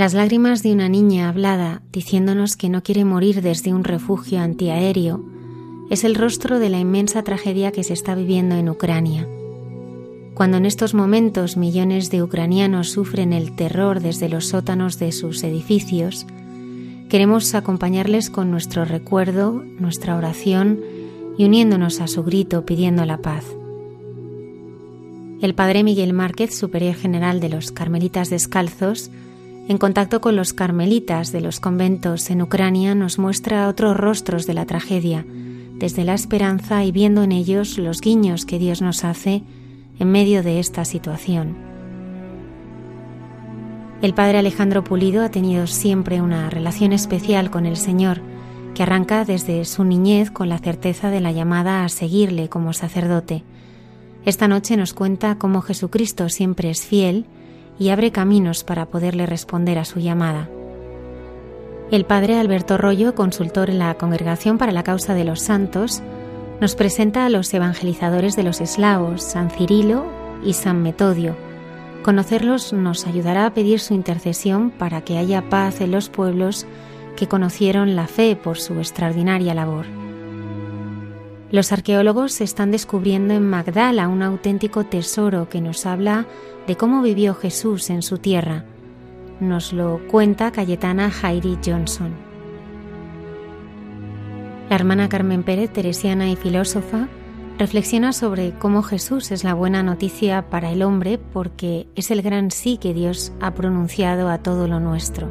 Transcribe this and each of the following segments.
Las lágrimas de una niña hablada diciéndonos que no quiere morir desde un refugio antiaéreo es el rostro de la inmensa tragedia que se está viviendo en Ucrania. Cuando en estos momentos millones de ucranianos sufren el terror desde los sótanos de sus edificios, queremos acompañarles con nuestro recuerdo, nuestra oración y uniéndonos a su grito pidiendo la paz. El padre Miguel Márquez, superior general de los Carmelitas Descalzos, en contacto con los carmelitas de los conventos en Ucrania, nos muestra otros rostros de la tragedia, desde la esperanza y viendo en ellos los guiños que Dios nos hace en medio de esta situación. El padre Alejandro Pulido ha tenido siempre una relación especial con el Señor, que arranca desde su niñez con la certeza de la llamada a seguirle como sacerdote. Esta noche nos cuenta cómo Jesucristo siempre es fiel y abre caminos para poderle responder a su llamada. El padre Alberto Rollo, consultor en la Congregación para la Causa de los Santos, nos presenta a los evangelizadores de los eslavos, San Cirilo y San Metodio. Conocerlos nos ayudará a pedir su intercesión para que haya paz en los pueblos que conocieron la fe por su extraordinaria labor. Los arqueólogos están descubriendo en Magdala un auténtico tesoro que nos habla de cómo vivió Jesús en su tierra. Nos lo cuenta Cayetana Jairi Johnson. La hermana Carmen Pérez, teresiana y filósofa, reflexiona sobre cómo Jesús es la buena noticia para el hombre porque es el gran sí que Dios ha pronunciado a todo lo nuestro.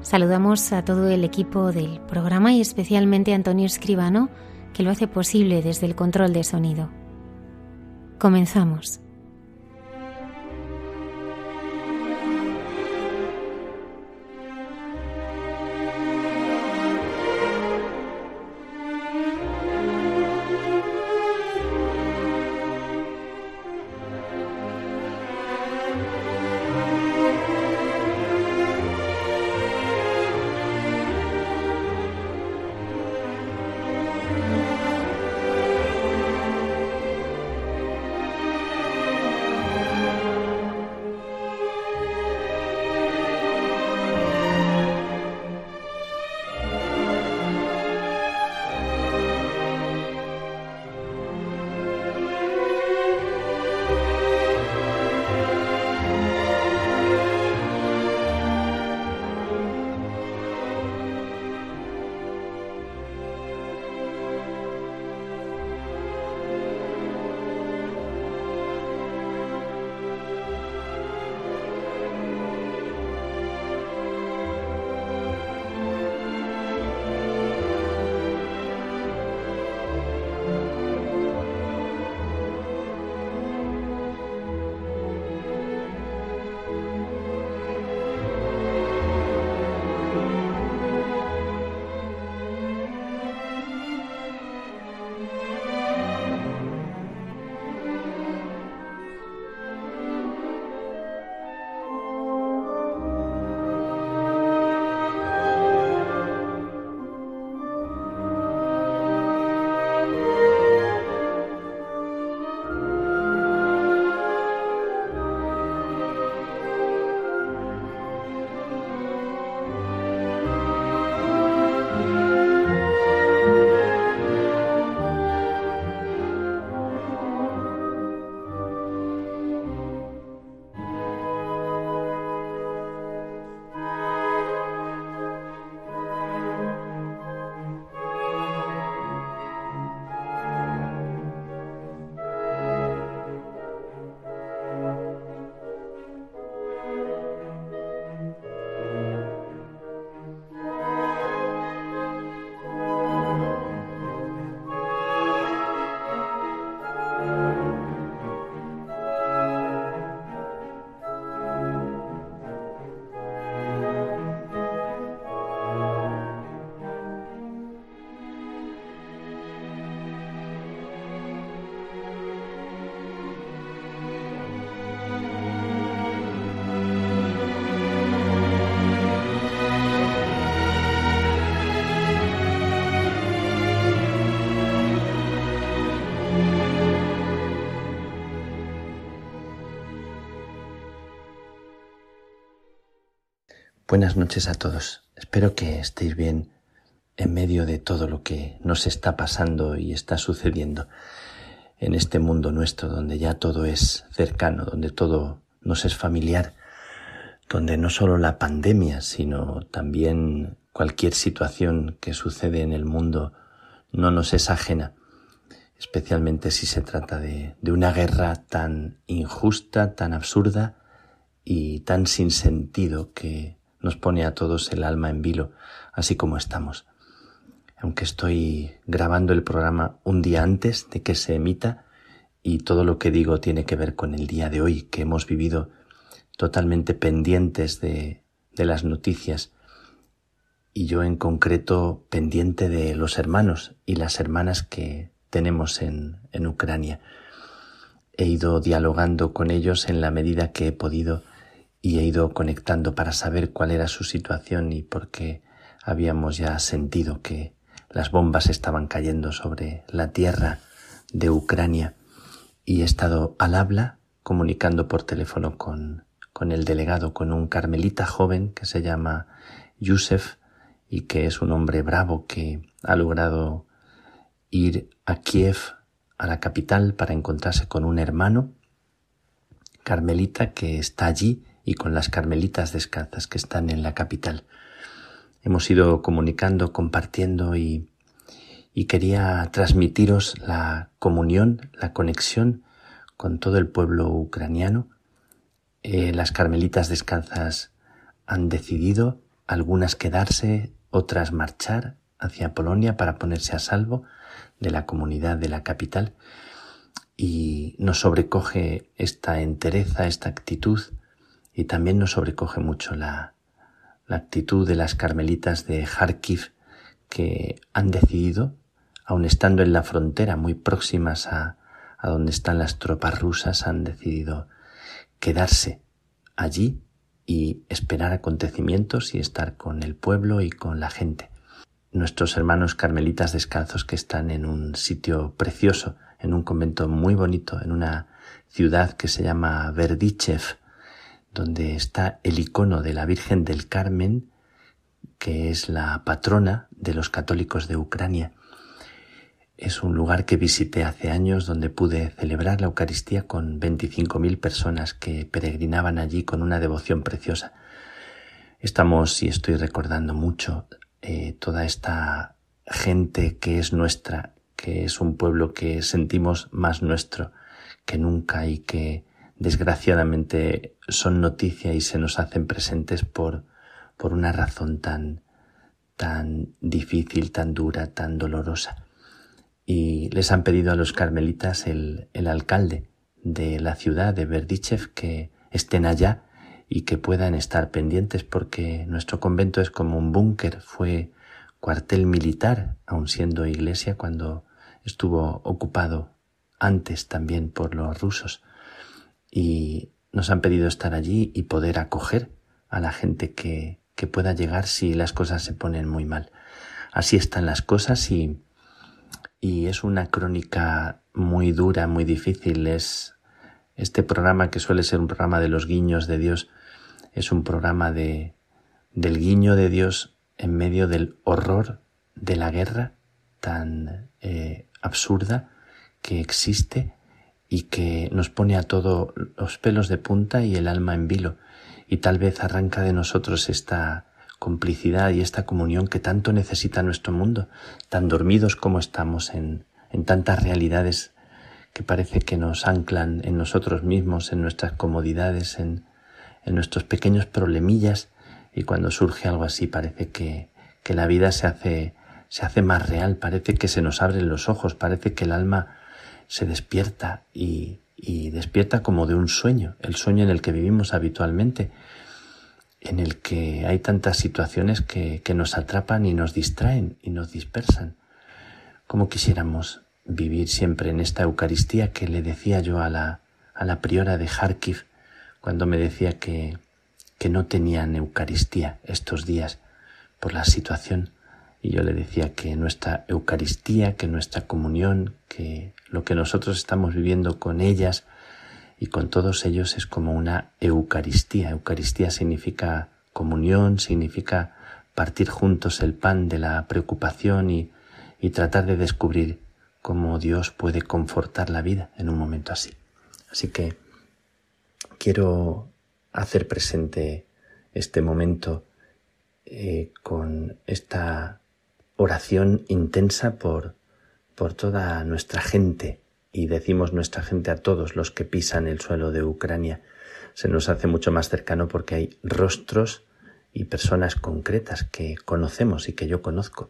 Saludamos a todo el equipo del programa y especialmente a Antonio Escribano, que lo hace posible desde el control de sonido. Comenzamos. Buenas noches a todos. Espero que estéis bien en medio de todo lo que nos está pasando y está sucediendo en este mundo nuestro donde ya todo es cercano, donde todo nos es familiar, donde no solo la pandemia, sino también cualquier situación que sucede en el mundo no nos es ajena, especialmente si se trata de, de una guerra tan injusta, tan absurda y tan sin sentido que nos pone a todos el alma en vilo, así como estamos. Aunque estoy grabando el programa un día antes de que se emita y todo lo que digo tiene que ver con el día de hoy que hemos vivido totalmente pendientes de, las noticias y yo en concreto pendiente de los hermanos y las hermanas que tenemos en, en Ucrania. He ido dialogando con ellos en la medida que he podido y he ido conectando para saber cuál era su situación y por qué habíamos ya sentido que las bombas estaban cayendo sobre la tierra de Ucrania. Y he estado al habla comunicando por teléfono con, con el delegado, con un carmelita joven que se llama Yusef y que es un hombre bravo que ha logrado ir a Kiev, a la capital, para encontrarse con un hermano carmelita que está allí y con las carmelitas descalzas que están en la capital. Hemos ido comunicando, compartiendo y, y quería transmitiros la comunión, la conexión con todo el pueblo ucraniano. Eh, las carmelitas descalzas han decidido algunas quedarse, otras marchar hacia Polonia para ponerse a salvo de la comunidad de la capital y nos sobrecoge esta entereza, esta actitud y también nos sobrecoge mucho la, la actitud de las carmelitas de Kharkiv que han decidido, aun estando en la frontera muy próximas a, a donde están las tropas rusas, han decidido quedarse allí y esperar acontecimientos y estar con el pueblo y con la gente. Nuestros hermanos carmelitas descalzos que están en un sitio precioso, en un convento muy bonito, en una ciudad que se llama Verdichev, donde está el icono de la Virgen del Carmen, que es la patrona de los católicos de Ucrania. Es un lugar que visité hace años donde pude celebrar la Eucaristía con 25.000 personas que peregrinaban allí con una devoción preciosa. Estamos, y estoy recordando mucho, eh, toda esta gente que es nuestra, que es un pueblo que sentimos más nuestro que nunca y que desgraciadamente son noticia y se nos hacen presentes por, por una razón tan, tan difícil, tan dura, tan dolorosa. Y les han pedido a los carmelitas el, el alcalde de la ciudad de Berdichev que estén allá y que puedan estar pendientes porque nuestro convento es como un búnker, fue cuartel militar, aun siendo iglesia cuando estuvo ocupado antes también por los rusos y nos han pedido estar allí y poder acoger a la gente que, que pueda llegar si las cosas se ponen muy mal. Así están las cosas y, y es una crónica muy dura, muy difícil. Es este programa que suele ser un programa de los guiños de Dios, es un programa de, del guiño de Dios en medio del horror de la guerra tan eh, absurda que existe y que nos pone a todo los pelos de punta y el alma en vilo. Y tal vez arranca de nosotros esta complicidad y esta comunión que tanto necesita nuestro mundo, tan dormidos como estamos en, en tantas realidades que parece que nos anclan en nosotros mismos, en nuestras comodidades, en, en nuestros pequeños problemillas. Y cuando surge algo así parece que, que la vida se hace, se hace más real, parece que se nos abren los ojos, parece que el alma se despierta y, y despierta como de un sueño, el sueño en el que vivimos habitualmente, en el que hay tantas situaciones que, que nos atrapan y nos distraen y nos dispersan. Como quisiéramos vivir siempre en esta Eucaristía que le decía yo a la, a la priora de Kharkiv cuando me decía que, que no tenían Eucaristía estos días por la situación y yo le decía que nuestra Eucaristía, que nuestra comunión, que lo que nosotros estamos viviendo con ellas y con todos ellos es como una Eucaristía. Eucaristía significa comunión, significa partir juntos el pan de la preocupación y, y tratar de descubrir cómo Dios puede confortar la vida en un momento así. Así que quiero hacer presente este momento eh, con esta oración intensa por, por toda nuestra gente, y decimos nuestra gente a todos los que pisan el suelo de Ucrania, se nos hace mucho más cercano porque hay rostros y personas concretas que conocemos y que yo conozco,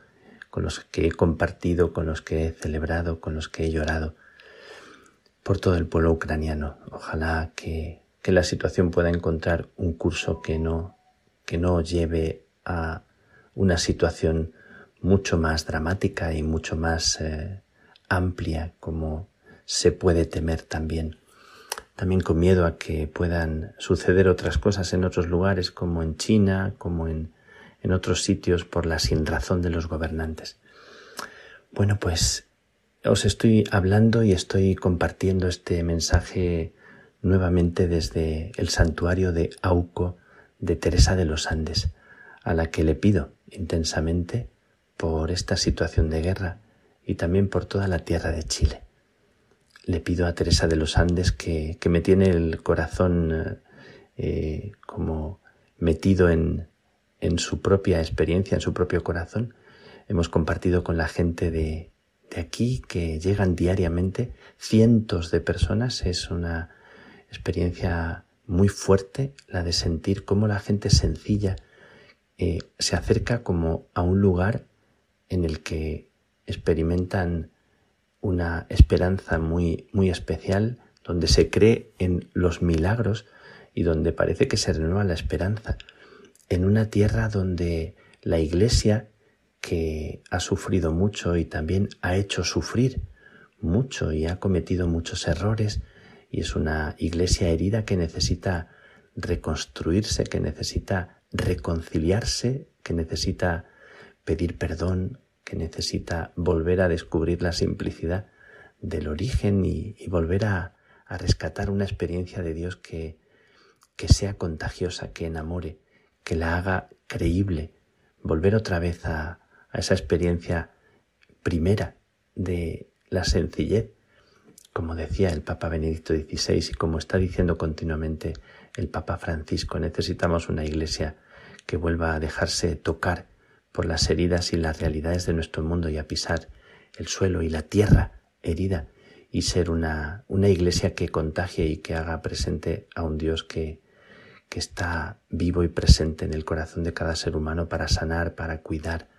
con los que he compartido, con los que he celebrado, con los que he llorado, por todo el pueblo ucraniano. Ojalá que, que la situación pueda encontrar un curso que no, que no lleve a una situación mucho más dramática y mucho más eh, amplia como se puede temer también. También con miedo a que puedan suceder otras cosas en otros lugares como en China, como en, en otros sitios por la sinrazón de los gobernantes. Bueno, pues os estoy hablando y estoy compartiendo este mensaje nuevamente desde el santuario de Auco de Teresa de los Andes a la que le pido intensamente por esta situación de guerra y también por toda la tierra de Chile. Le pido a Teresa de los Andes que, me tiene el corazón eh, como metido en, en su propia experiencia, en su propio corazón. Hemos compartido con la gente de, de aquí que llegan diariamente cientos de personas. Es una experiencia muy fuerte la de sentir cómo la gente sencilla eh, se acerca como a un lugar en el que experimentan una esperanza muy, muy especial, donde se cree en los milagros y donde parece que se renueva la esperanza, en una tierra donde la Iglesia, que ha sufrido mucho y también ha hecho sufrir mucho y ha cometido muchos errores, y es una Iglesia herida que necesita reconstruirse, que necesita reconciliarse, que necesita pedir perdón, que necesita volver a descubrir la simplicidad del origen y, volver a, rescatar una experiencia de Dios que, que sea contagiosa, que enamore, que la haga creíble, volver otra vez a, a esa experiencia primera de la sencillez, como decía el Papa Benedicto XVI y como está diciendo continuamente el Papa Francisco, necesitamos una iglesia que vuelva a dejarse tocar por las heridas y las realidades de nuestro mundo y a pisar el suelo y la tierra herida y ser una, una iglesia que contagie y que haga presente a un Dios que, que está vivo y presente en el corazón de cada ser humano para sanar, para cuidar,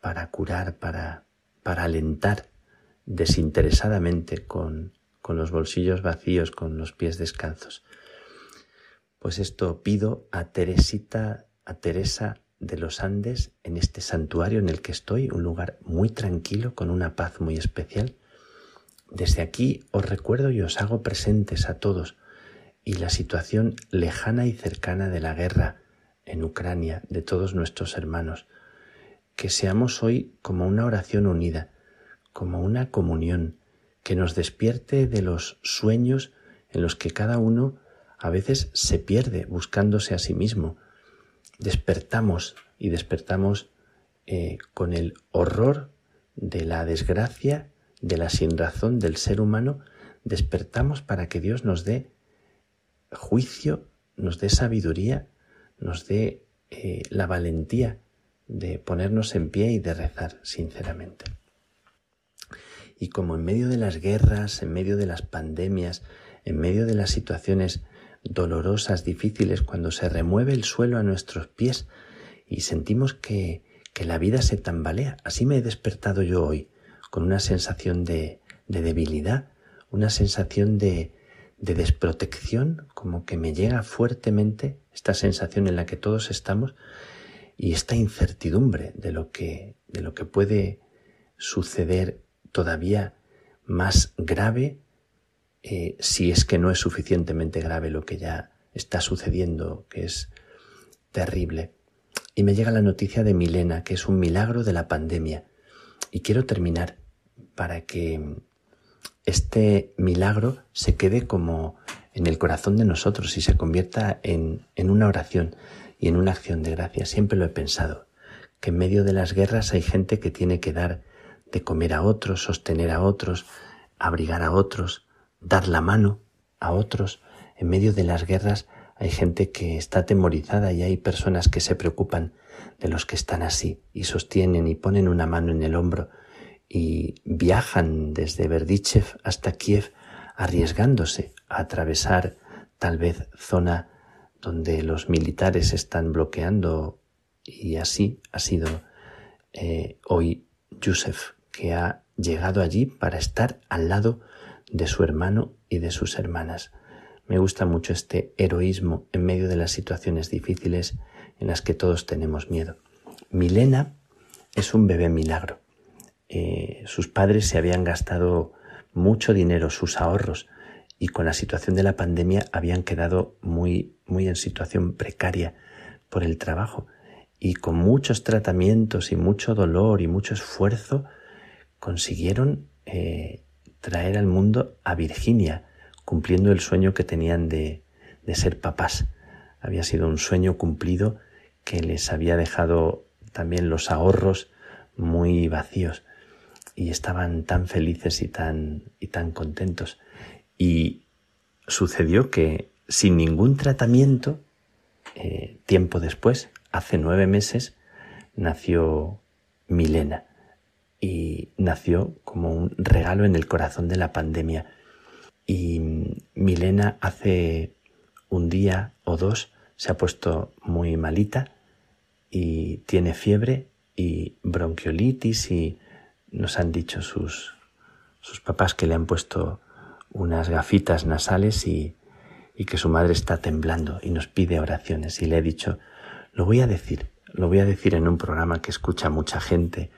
para curar, para, para alentar desinteresadamente con, con los bolsillos vacíos, con los pies descalzos. Pues esto pido a Teresita, a Teresa de los Andes en este santuario en el que estoy, un lugar muy tranquilo, con una paz muy especial. Desde aquí os recuerdo y os hago presentes a todos y la situación lejana y cercana de la guerra en Ucrania de todos nuestros hermanos. Que seamos hoy como una oración unida, como una comunión, que nos despierte de los sueños en los que cada uno a veces se pierde buscándose a sí mismo. Despertamos y despertamos eh, con el horror de la desgracia, de la sinrazón del ser humano, despertamos para que Dios nos dé juicio, nos dé sabiduría, nos dé eh, la valentía de ponernos en pie y de rezar sinceramente. Y como en medio de las guerras, en medio de las pandemias, en medio de las situaciones dolorosas, difíciles, cuando se remueve el suelo a nuestros pies y sentimos que, que la vida se tambalea. Así me he despertado yo hoy, con una sensación de, de debilidad, una sensación de, de desprotección, como que me llega fuertemente esta sensación en la que todos estamos y esta incertidumbre de lo que, de lo que puede suceder todavía más grave eh, si es que no es suficientemente grave lo que ya está sucediendo, que es terrible. Y me llega la noticia de Milena, que es un milagro de la pandemia. Y quiero terminar para que este milagro se quede como en el corazón de nosotros y se convierta en, en una oración. y en una acción de gracia. Siempre lo he pensado, que en medio de las guerras hay gente que tiene que dar de comer a otros, sostener a otros, abrigar a otros, dar la mano a otros. En medio de las guerras hay gente que está atemorizada y hay personas que se preocupan de los que están así y sostienen y ponen una mano en el hombro y viajan desde Berdichev hasta Kiev arriesgándose a atravesar tal vez zona donde los militares están bloqueando y así ha sido eh, hoy Yusef que ha llegado allí para estar al lado de su hermano y de sus hermanas. Me gusta mucho este heroísmo en medio de las situaciones difíciles en las que todos tenemos miedo. Milena es un bebé milagro. Eh, sus padres se habían gastado mucho dinero, sus ahorros, y con la situación de la pandemia habían quedado muy, muy en situación precaria por el trabajo. Y con muchos tratamientos y mucho dolor y mucho esfuerzo consiguieron eh, traer al mundo a Virginia, cumpliendo el sueño que tenían de, de ser papás. Había sido un sueño cumplido que les había dejado también los ahorros muy vacíos y estaban tan felices y tan, y tan contentos. Y sucedió que sin ningún tratamiento, eh, tiempo después, hace nueve meses, nació Milena y nació como un regalo en el corazón de la pandemia. Y Milena hace un día o dos se ha puesto muy malita y tiene fiebre y bronquiolitis y nos han dicho sus, sus papás que le han puesto unas gafitas nasales y, y que su madre está temblando y nos pide oraciones. Y le he dicho, lo voy a decir, lo voy a decir en un programa que escucha mucha gente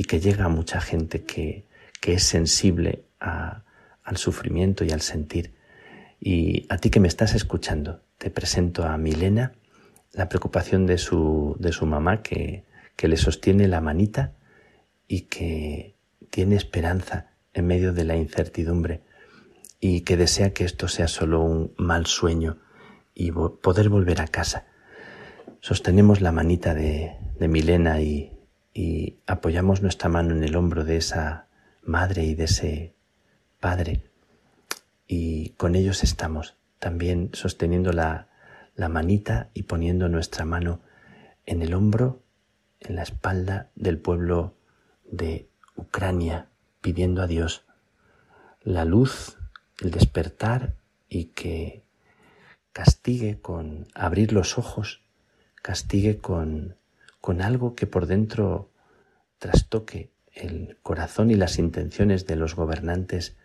y que llega a mucha gente que, que es sensible al sufrimiento y al sentir. Y a ti que me estás escuchando, te presento a Milena, la preocupación de su, de su mamá que, que le sostiene la manita y que tiene esperanza en medio de la incertidumbre y que desea que esto sea solo un mal sueño y poder volver a casa. Sostenemos la manita de, de Milena y, y apoyamos nuestra mano en el hombro de esa madre y de ese padre. Y con ellos estamos también sosteniendo la, la manita y poniendo nuestra mano en el hombro, en la espalda del pueblo de Ucrania, pidiendo a Dios la luz, el despertar y que castigue con abrir los ojos, castigue con con algo que por dentro trastoque el corazón y las intenciones de los gobernantes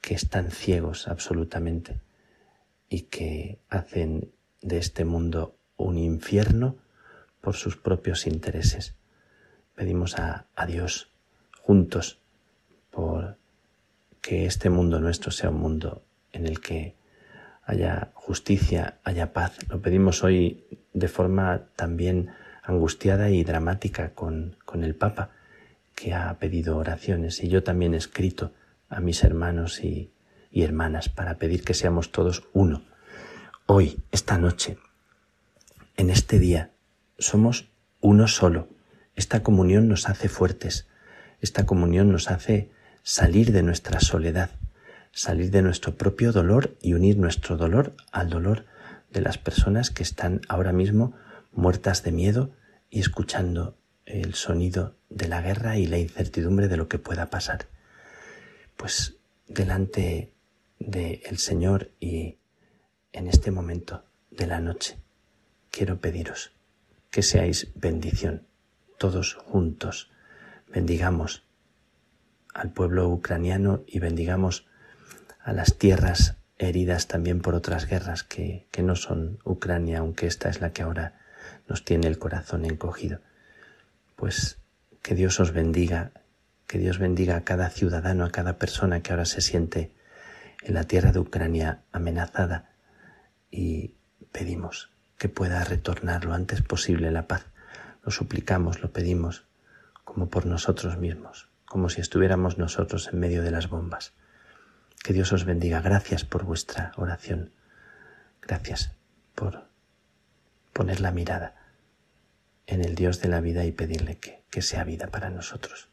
que están ciegos absolutamente y que hacen de este mundo un infierno por sus propios intereses. Pedimos a, Dios juntos por que este mundo nuestro sea un mundo en el que haya justicia, haya paz. Lo pedimos hoy de forma también angustiada y dramática con, con el Papa, que ha pedido oraciones, y yo también he escrito a mis hermanos y, y hermanas para pedir que seamos todos uno. Hoy, esta noche, en este día, somos uno solo. Esta comunión nos hace fuertes, esta comunión nos hace salir de nuestra soledad, salir de nuestro propio dolor y unir nuestro dolor al dolor de las personas que están ahora mismo muertas de miedo y escuchando el sonido de la guerra y la incertidumbre de lo que pueda pasar. Pues delante del Señor y en este momento de la noche quiero pediros que seáis bendición, todos juntos. Bendigamos al pueblo ucraniano y bendigamos a las tierras heridas también por otras guerras que, que no son Ucrania, aunque esta es la que ahora nos tiene el corazón encogido. Pues que Dios os bendiga, que Dios bendiga a cada ciudadano, a cada persona que ahora se siente en la tierra de Ucrania amenazada y pedimos que pueda retornar lo antes posible la paz. Lo suplicamos, lo pedimos, como por nosotros mismos, como si estuviéramos nosotros en medio de las bombas. Que Dios os bendiga. Gracias por vuestra oración. Gracias por poner la mirada en el Dios de la vida y pedirle que, que sea vida para nosotros.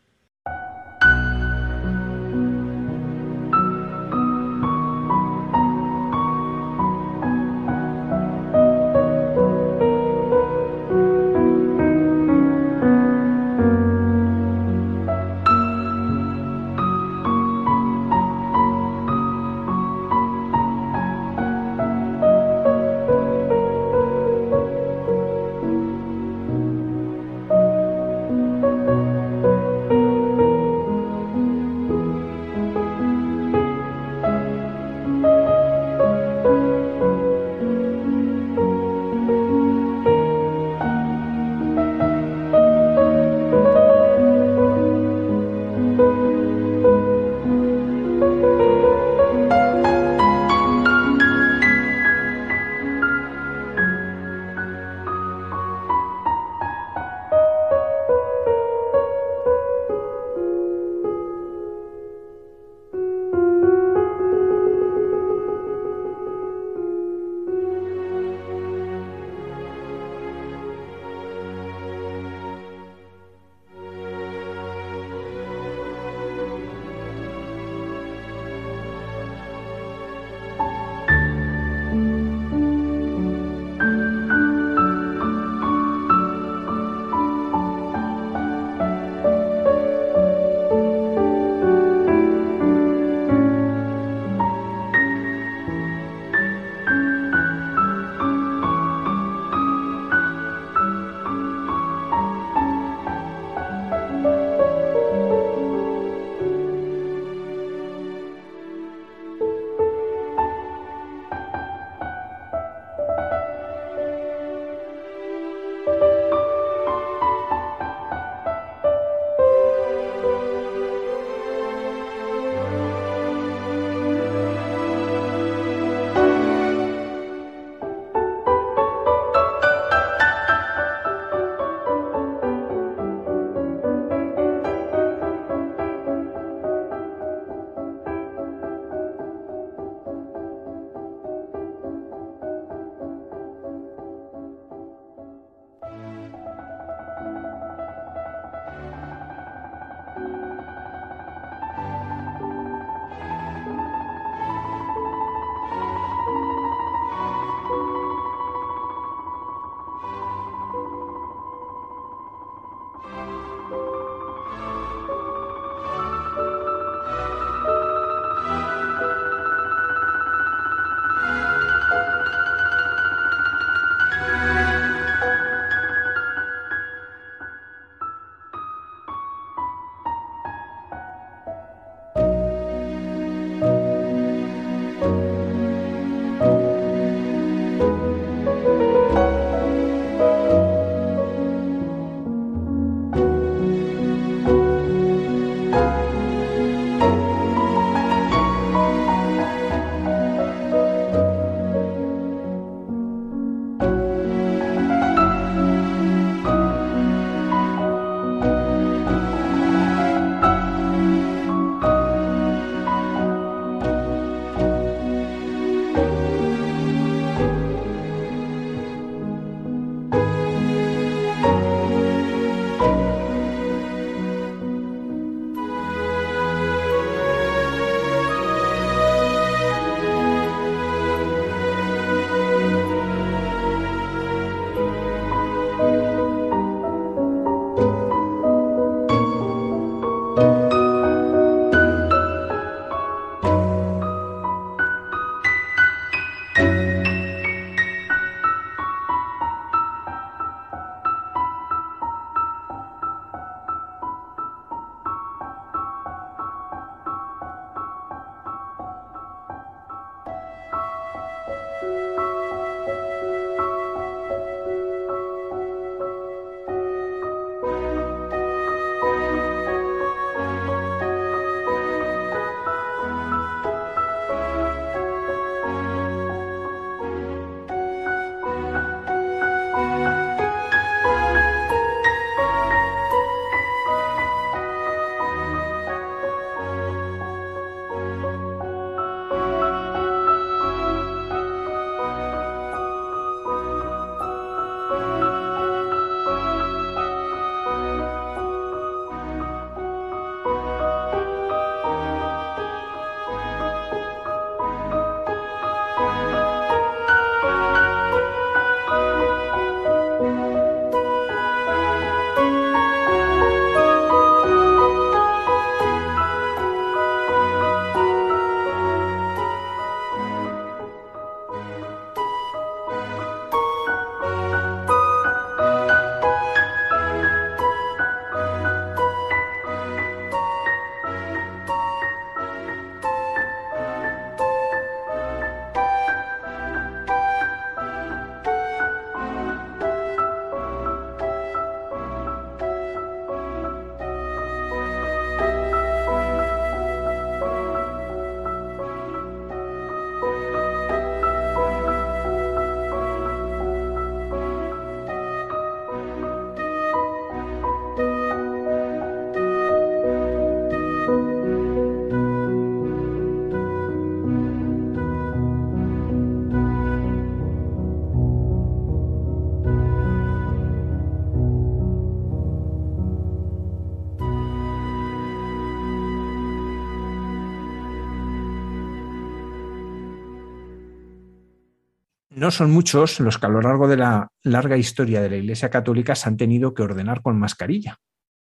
No son muchos los que a lo largo de la larga historia de la Iglesia Católica se han tenido que ordenar con mascarilla.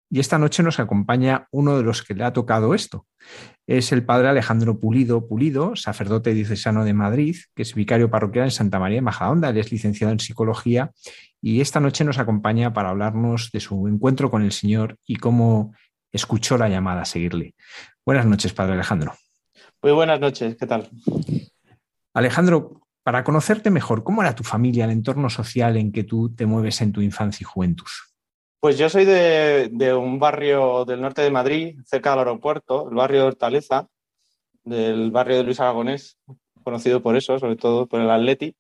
Y esta noche nos acompaña uno de los que le ha tocado esto. Es el padre Alejandro Pulido Pulido, sacerdote diocesano de Madrid, que es vicario parroquial en Santa María de Majadahonda. Él es licenciado en psicología y esta noche nos acompaña para hablarnos de su encuentro con el Señor y cómo escuchó la llamada a seguirle. Buenas noches, padre Alejandro. Muy buenas noches, ¿qué tal? Alejandro, para conocerte mejor, ¿cómo era tu familia, el entorno social en que tú te mueves en tu infancia y juventud? Pues yo soy de, un barrio del norte de Madrid, cerca del aeropuerto, el barrio de Hortaleza, del barrio de Luis Aragonés, conocido por eso, sobre todo por el Atleti,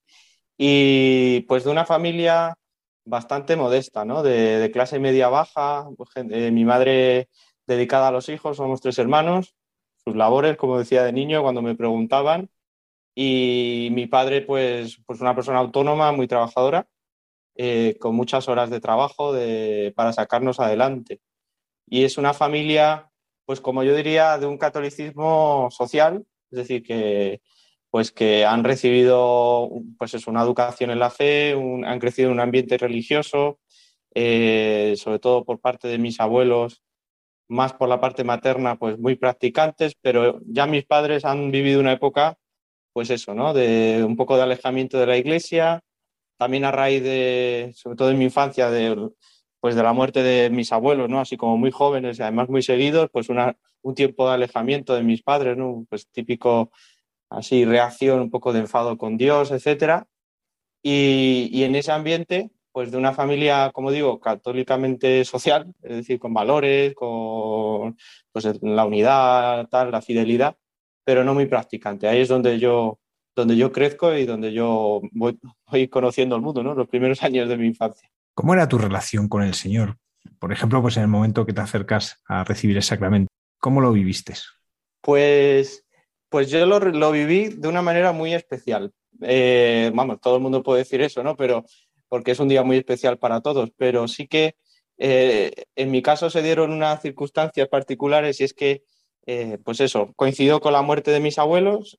y pues de una familia bastante modesta, ¿no? De, clase media baja, pues, eh, mi madre dedicada a los hijos, somos tres hermanos, sus labores, como decía de niño, cuando me preguntaban, y mi padre, pues, pues una persona autónoma, muy trabajadora, eh, con muchas horas de trabajo para sacarnos adelante. Y es una familia, pues como yo diría, de un catolicismo social, es decir, que, pues que han recibido pues es una educación en la fe, han crecido en un ambiente religioso, eh, sobre todo por parte de mis abuelos, más por la parte materna, pues muy practicantes, pero ya mis padres han vivido una época, pues eso, ¿no? De un poco de alejamiento de la iglesia, también a raíz de, sobre todo en mi infancia, de, pues de la muerte de mis abuelos, ¿no? Así como muy jóvenes y además muy seguidos, pues una, un tiempo de alejamiento de mis padres, ¿no? Pues típico, así, reacción, un poco de enfado con Dios, etcétera. Y, en ese ambiente, pues de una familia, como digo, católicamente social, es decir, con valores, con pues, la unidad, tal, la fidelidad, pero no muy practicante. Ahí es donde yo donde yo crezco y donde yo voy, conociendo el mundo, ¿no? Los primeros años de mi infancia. ¿Cómo era tu relación con el Señor? Por ejemplo, pues en el momento que te acercas a recibir el sacramento, ¿cómo lo viviste? Pues, pues yo lo, viví de una manera muy especial. Eh, vamos, todo el mundo puede decir eso, ¿no? Pero porque es un día muy especial para todos, pero sí que eh, en mi caso se dieron unas circunstancias particulares y es que, eh, pues eso, coincidió con la muerte de mis abuelos,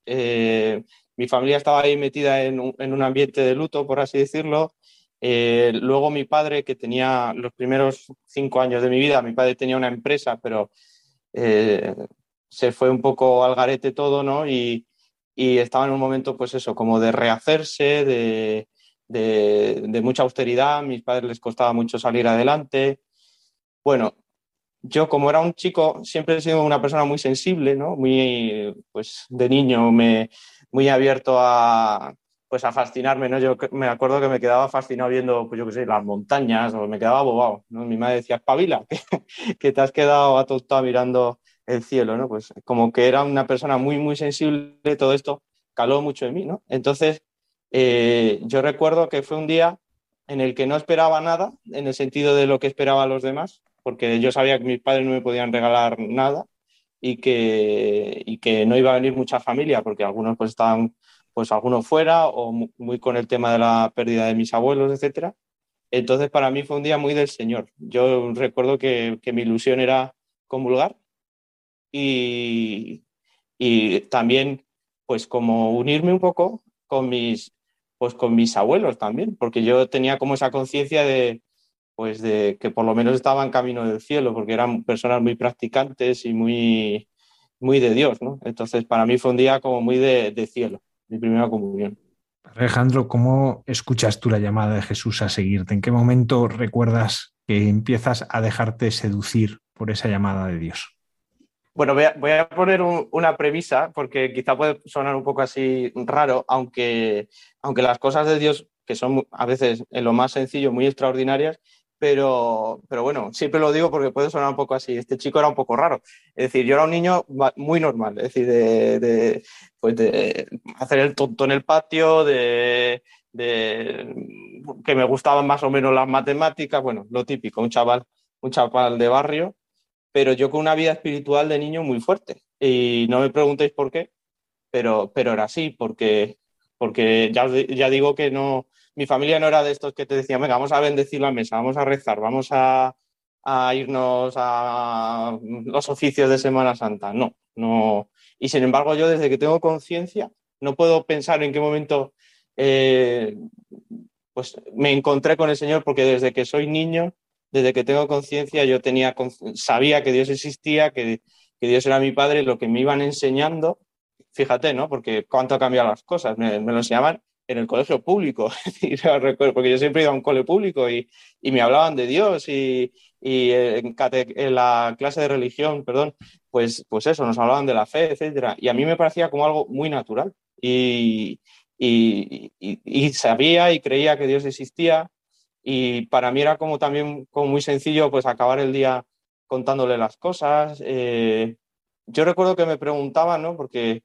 mi familia estaba ahí metida en un, ambiente de luto, por así decirlo. Eh, luego mi padre, que tenía los primeros cinco años de mi vida, mi padre tenía una empresa, pero eh, se fue un poco al garete todo, ¿no? Y, estaba en un momento, pues eso, como de rehacerse, de, de, mucha austeridad. A mis padres les costaba mucho salir adelante. Bueno, yo como era un chico, siempre he sido una persona muy sensible, ¿no? Muy, pues de niño me, muy abierto a, pues a fascinarme, ¿no? Yo me acuerdo que me quedaba fascinado viendo, pues yo qué sé, las montañas, o me quedaba bobado, ¿no? Mi madre decía, espabila, que, te has quedado atontado mirando el cielo, ¿no? Pues como que era una persona muy, muy sensible, todo esto caló mucho en mí, ¿no? Entonces, eh, yo recuerdo que fue un día en el que no esperaba nada, en el sentido de lo que esperaban los demás, porque yo sabía que mis padres no me podían regalar nada, y que, y que no iba a venir mucha familia porque algunos pues estaban pues algunos fuera o muy con el tema de la pérdida de mis abuelos, etcétera. Entonces para mí fue un día muy del Señor. Yo recuerdo que, que mi ilusión era comulgar y, y también pues como unirme un poco con mis pues con mis abuelos también, porque yo tenía como esa conciencia de, pues de que por lo menos estaban camino del cielo, porque eran personas muy practicantes y muy, muy de Dios, ¿no? Entonces, para mí fue un día como muy de, de cielo, mi primera comunión. Alejandro, ¿cómo escuchas tú la llamada de Jesús a seguirte? ¿En qué momento recuerdas que empiezas a dejarte seducir por esa llamada de Dios? Bueno, voy a, poner una premisa porque quizá puede sonar un poco así raro, aunque, aunque las cosas de Dios, que son a veces en lo más sencillo muy extraordinarias, pero, pero bueno, siempre lo digo porque puede sonar un poco así. Este chico era un poco raro. Es decir, yo era un niño muy normal, es decir, de, pues de hacer el tonto en el patio, de, que me gustaban más o menos las matemáticas, bueno, lo típico, un chaval, un chaval de barrio, pero yo con una vida espiritual de niño muy fuerte. Y no me preguntéis por qué, pero, pero era así, porque, porque ya, ya digo que no, mi familia no era de estos que te decían, venga, vamos a bendecir la mesa, vamos a rezar, vamos a, irnos a los oficios de Semana Santa. No, no. Y sin embargo, yo desde que tengo conciencia, no puedo pensar en qué momento eh, pues me encontré con el Señor porque desde que soy niño, desde que tengo conciencia, yo tenía, sabía que Dios existía, que, que, Dios era mi Padre, lo que me iban enseñando, fíjate, ¿no? Porque cuánto han cambiado las cosas, me, me lo enseñaban en el colegio público, porque yo siempre iba a un cole público y, y me hablaban de Dios y, y en, en, la clase de religión, perdón, pues, pues eso, nos hablaban de la fe, etcétera, y a mí me parecía como algo muy natural y, y, y sabía y creía que Dios existía y para mí era como también como muy sencillo pues acabar el día contándole las cosas. Eh, yo recuerdo que me preguntaban, ¿no? Porque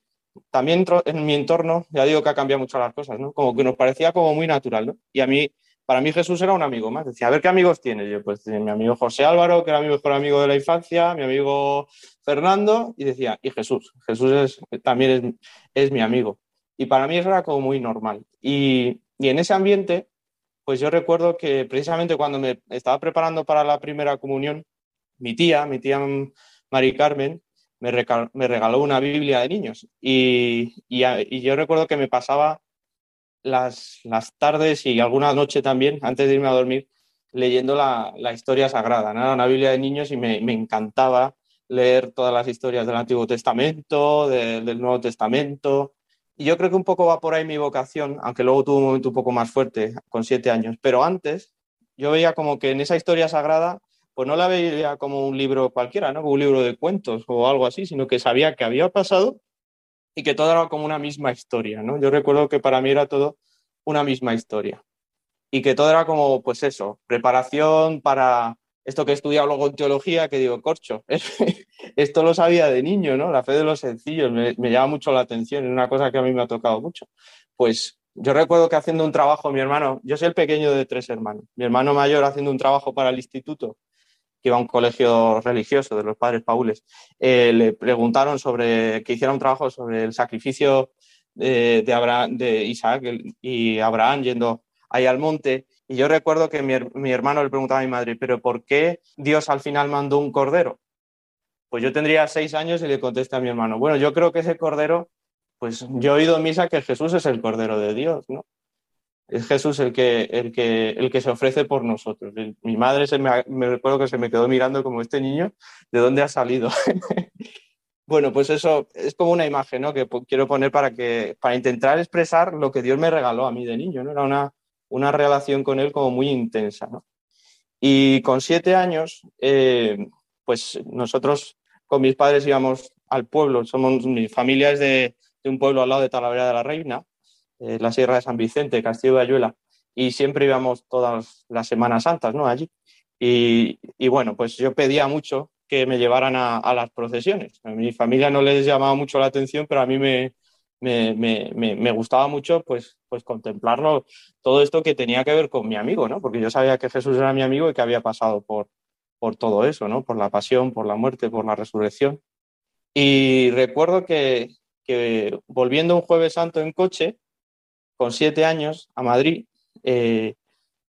también en mi entorno, ya digo que ha cambiado mucho las cosas, ¿no? Como que nos parecía como muy natural, ¿no? Y a mí, para mí Jesús era un amigo más. Decía, a ver qué amigos tienes. Yo, pues mi amigo José Álvaro, que era mi mejor amigo de la infancia, mi amigo Fernando, y decía, y Jesús. Jesús es, también es, es mi amigo. Y para mí eso era como muy normal. Y, y en ese ambiente, pues yo recuerdo que precisamente cuando me estaba preparando para la primera comunión, mi tía, mi tía Mari Carmen, me, regaló una Biblia de niños y, yo recuerdo que me pasaba las, las tardes y alguna noche también, antes de irme a dormir, leyendo la, la historia sagrada. ¿no? Era una Biblia de niños y me, encantaba leer todas las historias del Antiguo Testamento, de, del Nuevo Testamento. Y yo creo que un poco va por ahí mi vocación, aunque luego tuve un momento un poco más fuerte, con siete años. Pero antes, yo veía como que en esa historia sagrada pues no la veía como un libro cualquiera, ¿no? Como un libro de cuentos o algo así, sino que sabía que había pasado y que todo era como una misma historia, ¿no? Yo recuerdo que para mí era todo una misma historia y que todo era como, pues eso, preparación para esto que he estudiado luego en teología, que digo, corcho, esto lo sabía de niño, ¿no? La fe de los sencillos me, me llama mucho la atención, es una cosa que a mí me ha tocado mucho. Pues yo recuerdo que haciendo un trabajo, mi hermano, yo soy el pequeño de tres hermanos, mi hermano mayor haciendo un trabajo para el instituto, que iba a un colegio religioso de los padres paules, eh, le preguntaron sobre que hiciera un trabajo sobre el sacrificio de, de, Isaac y Abraham yendo ahí al monte. Y yo recuerdo que mi, mi, hermano le preguntaba a mi madre, ¿pero por qué Dios al final mandó un cordero? Pues yo tendría seis años y le contesté a mi hermano, bueno, yo creo que ese cordero, pues yo he oído misa que Jesús es el cordero de Dios, ¿no? Es Jesús el que, el que, el que se ofrece por nosotros. Mi madre se me, recuerdo que se me quedó mirando como este niño, ¿de dónde ha salido? bueno, pues eso es como una imagen ¿no? que quiero poner para, que, para intentar expresar lo que Dios me regaló a mí de niño. ¿no? Era una, una relación con Él como muy intensa. Y con siete años, eh, pues nosotros con mis padres íbamos al pueblo. Somos, mi familia es de, de un pueblo al lado de Talavera de la Reina eh, la Sierra de San Vicente, Castillo de Ayuela, y siempre íbamos todas las Semanas Santas, ¿no? Allí. Y, y bueno, pues yo pedía mucho que me llevaran a, a, las procesiones. A mi familia no les llamaba mucho la atención, pero a mí me, me, me, me, gustaba mucho pues, pues contemplarlo, todo esto que tenía que ver con mi amigo, ¿no? Porque yo sabía que Jesús era mi amigo y que había pasado por, por todo eso, ¿no? Por la pasión, por la muerte, por la resurrección. Y recuerdo que, que volviendo un jueves santo en coche, con siete años a Madrid, eh,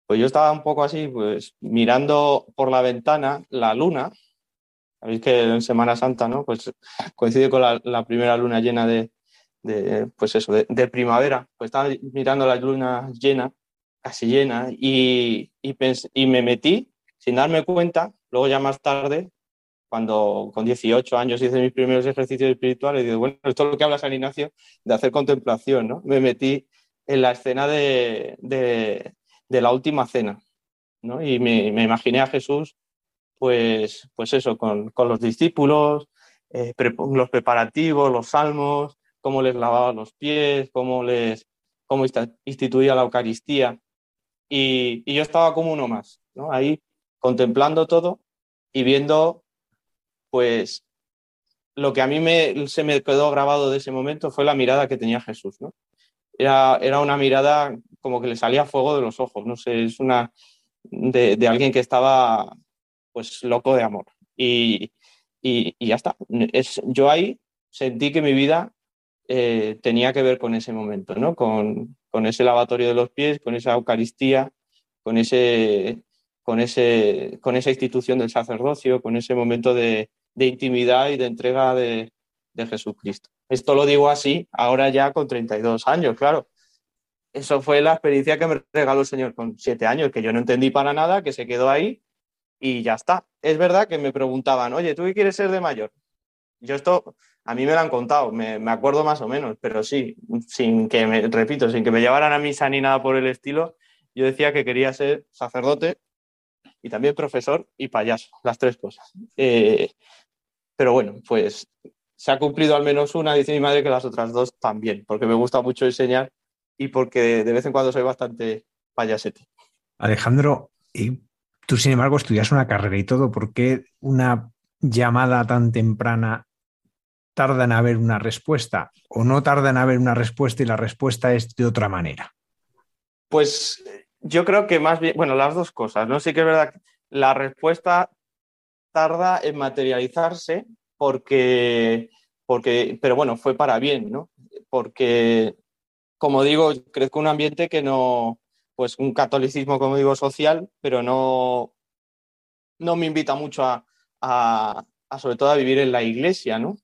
pues yo estaba un poco así, pues mirando por la ventana la luna. Sabéis que en Semana Santa, ¿no? Pues coincide con la, la primera luna llena de, de pues eso, de, de, primavera. Pues estaba mirando la luna llena, casi llena, y, y, y me metí sin darme cuenta. Luego ya más tarde, cuando con 18 años hice mis primeros ejercicios espirituales, y digo, bueno, esto es lo que habla San Ignacio de hacer contemplación, ¿no? Me metí en la escena de, de, la última cena, ¿no? Y me, imaginé a Jesús, pues, pues eso, con, con los discípulos, eh, los preparativos, los salmos, cómo les lavaba los pies, cómo les cómo instituía la Eucaristía. Y, y yo estaba como uno más, ¿no? Ahí contemplando todo y viendo, pues, lo que a mí me, se me quedó grabado de ese momento fue la mirada que tenía Jesús, ¿no? Era, era una mirada como que le salía fuego de los ojos, no sé, es una de, alguien que estaba pues loco de amor. Y, y, y ya está. Es, yo ahí sentí que mi vida eh, tenía que ver con ese momento, ¿no? Con, con, ese lavatorio de los pies, con esa Eucaristía, con, ese, con, ese, con esa institución del sacerdocio, con ese momento de, de intimidad y de entrega de, de Jesucristo. Esto lo digo así, ahora ya con 32 años, claro. eso fue la experiencia que me regaló el Señor con siete años, que yo no entendí para nada, que se quedó ahí y ya está. Es verdad que me preguntaban, oye, ¿tú qué quieres ser de mayor? Yo esto, a mí me lo han contado, me, me acuerdo más o menos, pero sí, sin que me, repito, sin que me llevaran a misa ni nada por el estilo, yo decía que quería ser sacerdote y también profesor y payaso, las tres cosas. Eh, pero bueno, pues se ha cumplido al menos una, dice mi madre que las otras dos también, porque me gusta mucho enseñar y porque de vez en cuando soy bastante payasete. Alejandro, y tú sin embargo estudias una carrera y todo, ¿por qué una llamada tan temprana tarda en haber una respuesta o no tarda en haber una respuesta y la respuesta es de otra manera? Pues yo creo que más bien, bueno, las dos cosas, ¿no? Sí que es verdad que la respuesta tarda en materializarse porque, porque, pero bueno, fue para bien, ¿no? Porque, como digo, crezco en un ambiente que no, pues un catolicismo, como digo, social, pero no, no me invita mucho a, a, sobre todo a vivir en la iglesia, ¿no?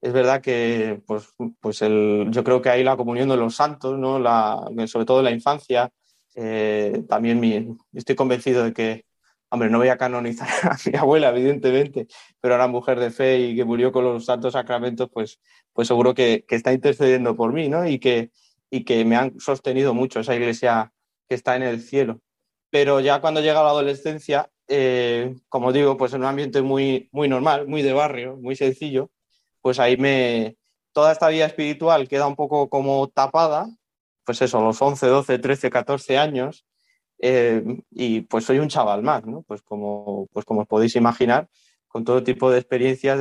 Es verdad que, pues, pues el, yo creo que hay la comunión de los santos, ¿no? La, sobre todo en la infancia, eh, también estoy convencido de que, hombre, no voy a canonizar a mi abuela, evidentemente, pero era mujer de fe y que murió con los santos sacramentos, pues, pues seguro que, que está intercediendo por mí, ¿no? Y que, y que me han sostenido mucho esa iglesia que está en el cielo. Pero ya cuando llega la adolescencia, eh, como digo, pues en un ambiente muy, muy normal, muy de barrio, muy sencillo, pues ahí me... Toda esta vida espiritual queda un poco como tapada pues eso, los 11, 12, 13, 14 años, eh, y pues soy un chaval más, ¿no? Pues como, pues como os podéis imaginar, con todo tipo de experiencias,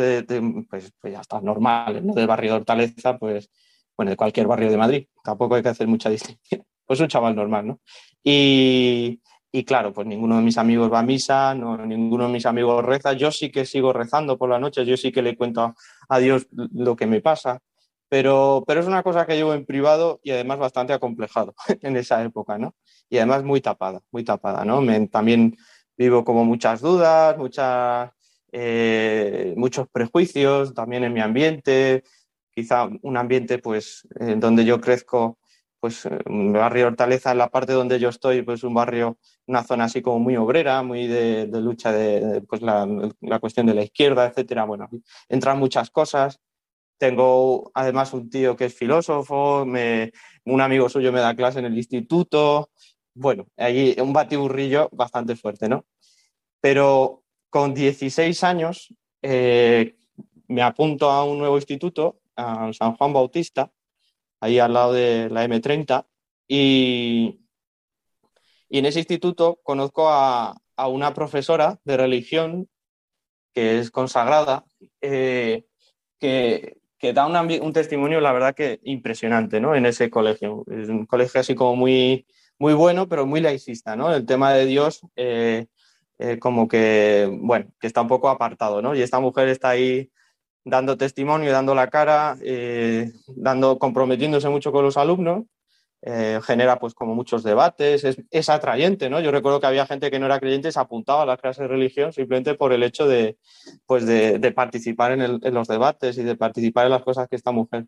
pues, pues, ya está, normales, ¿no? Del barrio de Hortaleza, pues, bueno, de cualquier barrio de Madrid, tampoco hay que hacer mucha distinción. Pues un chaval normal, ¿no? Y, y claro, pues ninguno de mis amigos va a misa, no, ninguno de mis amigos reza. Yo sí que sigo rezando por la noche, yo sí que le cuento a Dios lo que me pasa. Pero, pero es una cosa que llevo en privado y además bastante acomplejado en esa época, ¿no? Y además muy tapada, muy tapada, ¿no? también vivo como muchas dudas, muchas, eh, muchos prejuicios también en mi ambiente, quizá un ambiente pues en donde yo crezco, pues un barrio Hortaleza, en la parte donde yo estoy, pues un barrio, una zona así como muy obrera, muy de, lucha de, pues la, la, cuestión de la izquierda, etcétera. Bueno, entran muchas cosas tengo además un tío que es filósofo, un amigo suyo me da clase en el instituto. Bueno, allí un batiburrillo bastante fuerte, ¿no? Pero con 16 años eh, me apunto a un nuevo instituto, a San Juan Bautista, ahí al lado de la M30, y, y en ese instituto conozco a, una profesora de religión que es consagrada, eh, que que da un, testimonio, la verdad que impresionante, ¿no? En ese colegio. Es un colegio así como muy, muy bueno, pero muy laicista, ¿no? El tema de Dios, eh, eh, como que, bueno, que está un poco apartado, ¿no? Y esta mujer está ahí dando testimonio, dando la cara, eh, dando, comprometiéndose mucho con los alumnos eh, genera pues como muchos debates, es, atrayente, ¿no? Yo recuerdo que había gente que no era creyente y se apuntaba a las clases de religión simplemente por el hecho de, pues de, participar en, los debates y de participar en las cosas que esta mujer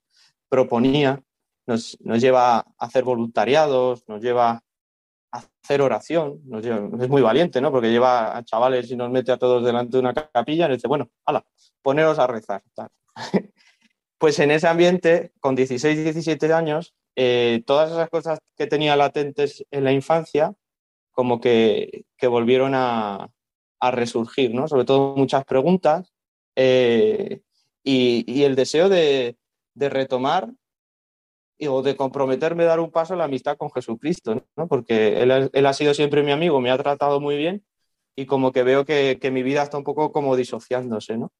proponía. Nos, lleva a hacer voluntariados, nos lleva a hacer oración, es muy valiente, ¿no? Porque lleva a chavales y nos mete a todos delante de una capilla y nos dice, bueno, hala, poneros a rezar. Pues en ese ambiente, con 16, 17 años, eh, todas esas cosas que tenía latentes en la infancia, como que, volvieron a, resurgir, ¿no? Sobre todo muchas preguntas eh, y, el deseo de, retomar o de comprometerme a dar un paso en la amistad con Jesucristo, ¿no? Porque él, ha sido siempre mi amigo, me ha tratado muy bien y como que veo que, que mi vida está un poco como disociándose, ¿no?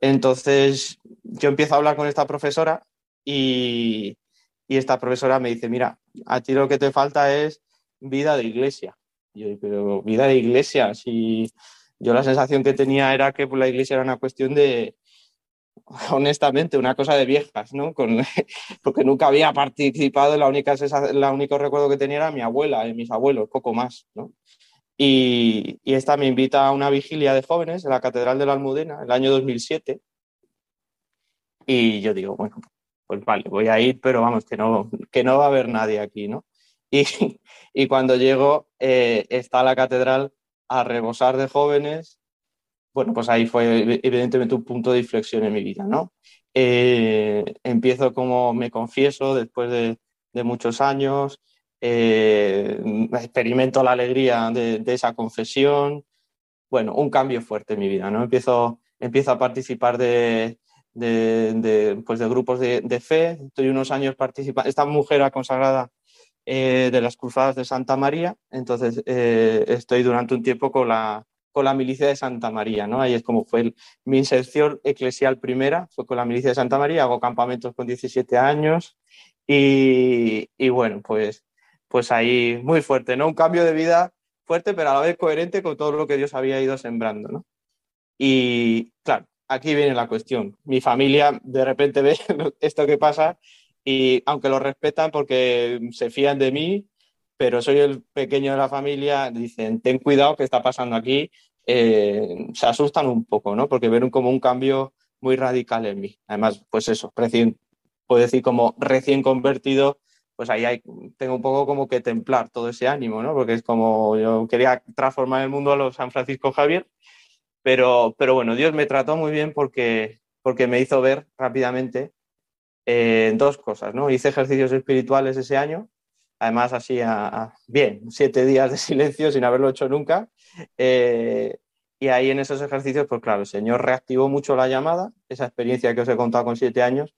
Entonces yo empiezo a hablar con esta profesora y, y esta profesora me dice, mira, a ti lo que te falta es vida de iglesia. Y yo, pero vida de iglesia, si yo la sensación que tenía era que la iglesia era una cuestión de, honestamente, una cosa de viejas, ¿no? porque nunca había participado, la única, la único recuerdo que tenía era mi abuela y mis abuelos, poco más, ¿no? Y, y, esta me invita a una vigilia de jóvenes en la Catedral de la Almudena, el año 2007. Y yo digo, bueno, pues vale, voy a ir, pero vamos, que no, que no va a haber nadie aquí, ¿no? Y, cuando llego eh, está la catedral a rebosar de jóvenes. Bueno, pues ahí fue evidentemente un punto de inflexión en mi vida, ¿no? Eh, empiezo como me confieso después de, muchos años, eh, experimento la alegría de, esa confesión, bueno, un cambio fuerte en mi vida, ¿no? Empiezo, empiezo a participar de, de, pues de grupos de, fe, estoy unos años participando, esta mujer consagrada eh, de las Cruzadas de Santa María, entonces estoy durante un tiempo con la, con la milicia de Santa María, ¿no? Ahí es como fue mi inserción eclesial primera, fue con la milicia de Santa María, hago campamentos con 17 años y, bueno, pues, pues ahí muy fuerte, ¿no? Un cambio de vida fuerte, pero a la vez coherente con todo lo que Dios había ido sembrando, ¿no? Y claro, aquí viene la cuestión. Mi familia de repente ve esto que pasa y aunque lo respetan porque se fían de mí, pero soy el pequeño de la familia, dicen, ten cuidado, ¿qué está pasando aquí? Eh, se asustan un poco, ¿no? Porque ven como un cambio muy radical en mí. Además, pues eso, recién, puedo decir como recién convertido, pues ahí hay, tengo un poco como que templar todo ese ánimo, ¿no? Porque es como yo quería transformar el mundo a los San Francisco Javier, pero, pero bueno, Dios me trató muy bien porque, porque me hizo ver rápidamente eh, dos cosas, ¿no? Hice ejercicios espirituales ese año además así a, bien, siete días de silencio sin haberlo hecho nunca. Eh, y ahí en esos ejercicios, pues claro, el Señor reactivó mucho la llamada, esa experiencia que os he contado con siete años,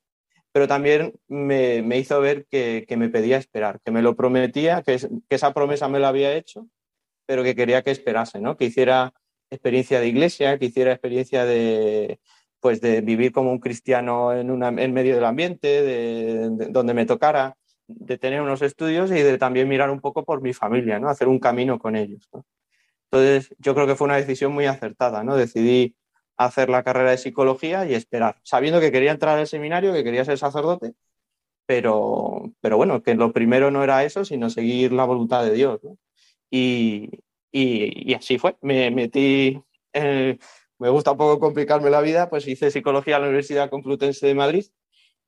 pero también me, hizo ver que, me pedía esperar, que me lo prometía, que, esa promesa me la había hecho, pero que quería que esperase, ¿no? que hiciera experiencia de iglesia, que hiciera experiencia de, pues de vivir como un cristiano en, en medio del ambiente, de, donde me tocara, de tener unos estudios y de también mirar un poco por mi familia, ¿no? Hacer un camino con ellos. Entonces, yo creo que fue una decisión muy acertada, ¿no? Decidí hacer la carrera de psicología y esperar, sabiendo que quería entrar al seminario, que quería ser sacerdote, pero, pero bueno, que lo primero no era eso, sino seguir la voluntad de Dios. Y, así fue. Me metí, me gusta un poco complicarme la vida, pues hice psicología en la Universidad Complutense de Madrid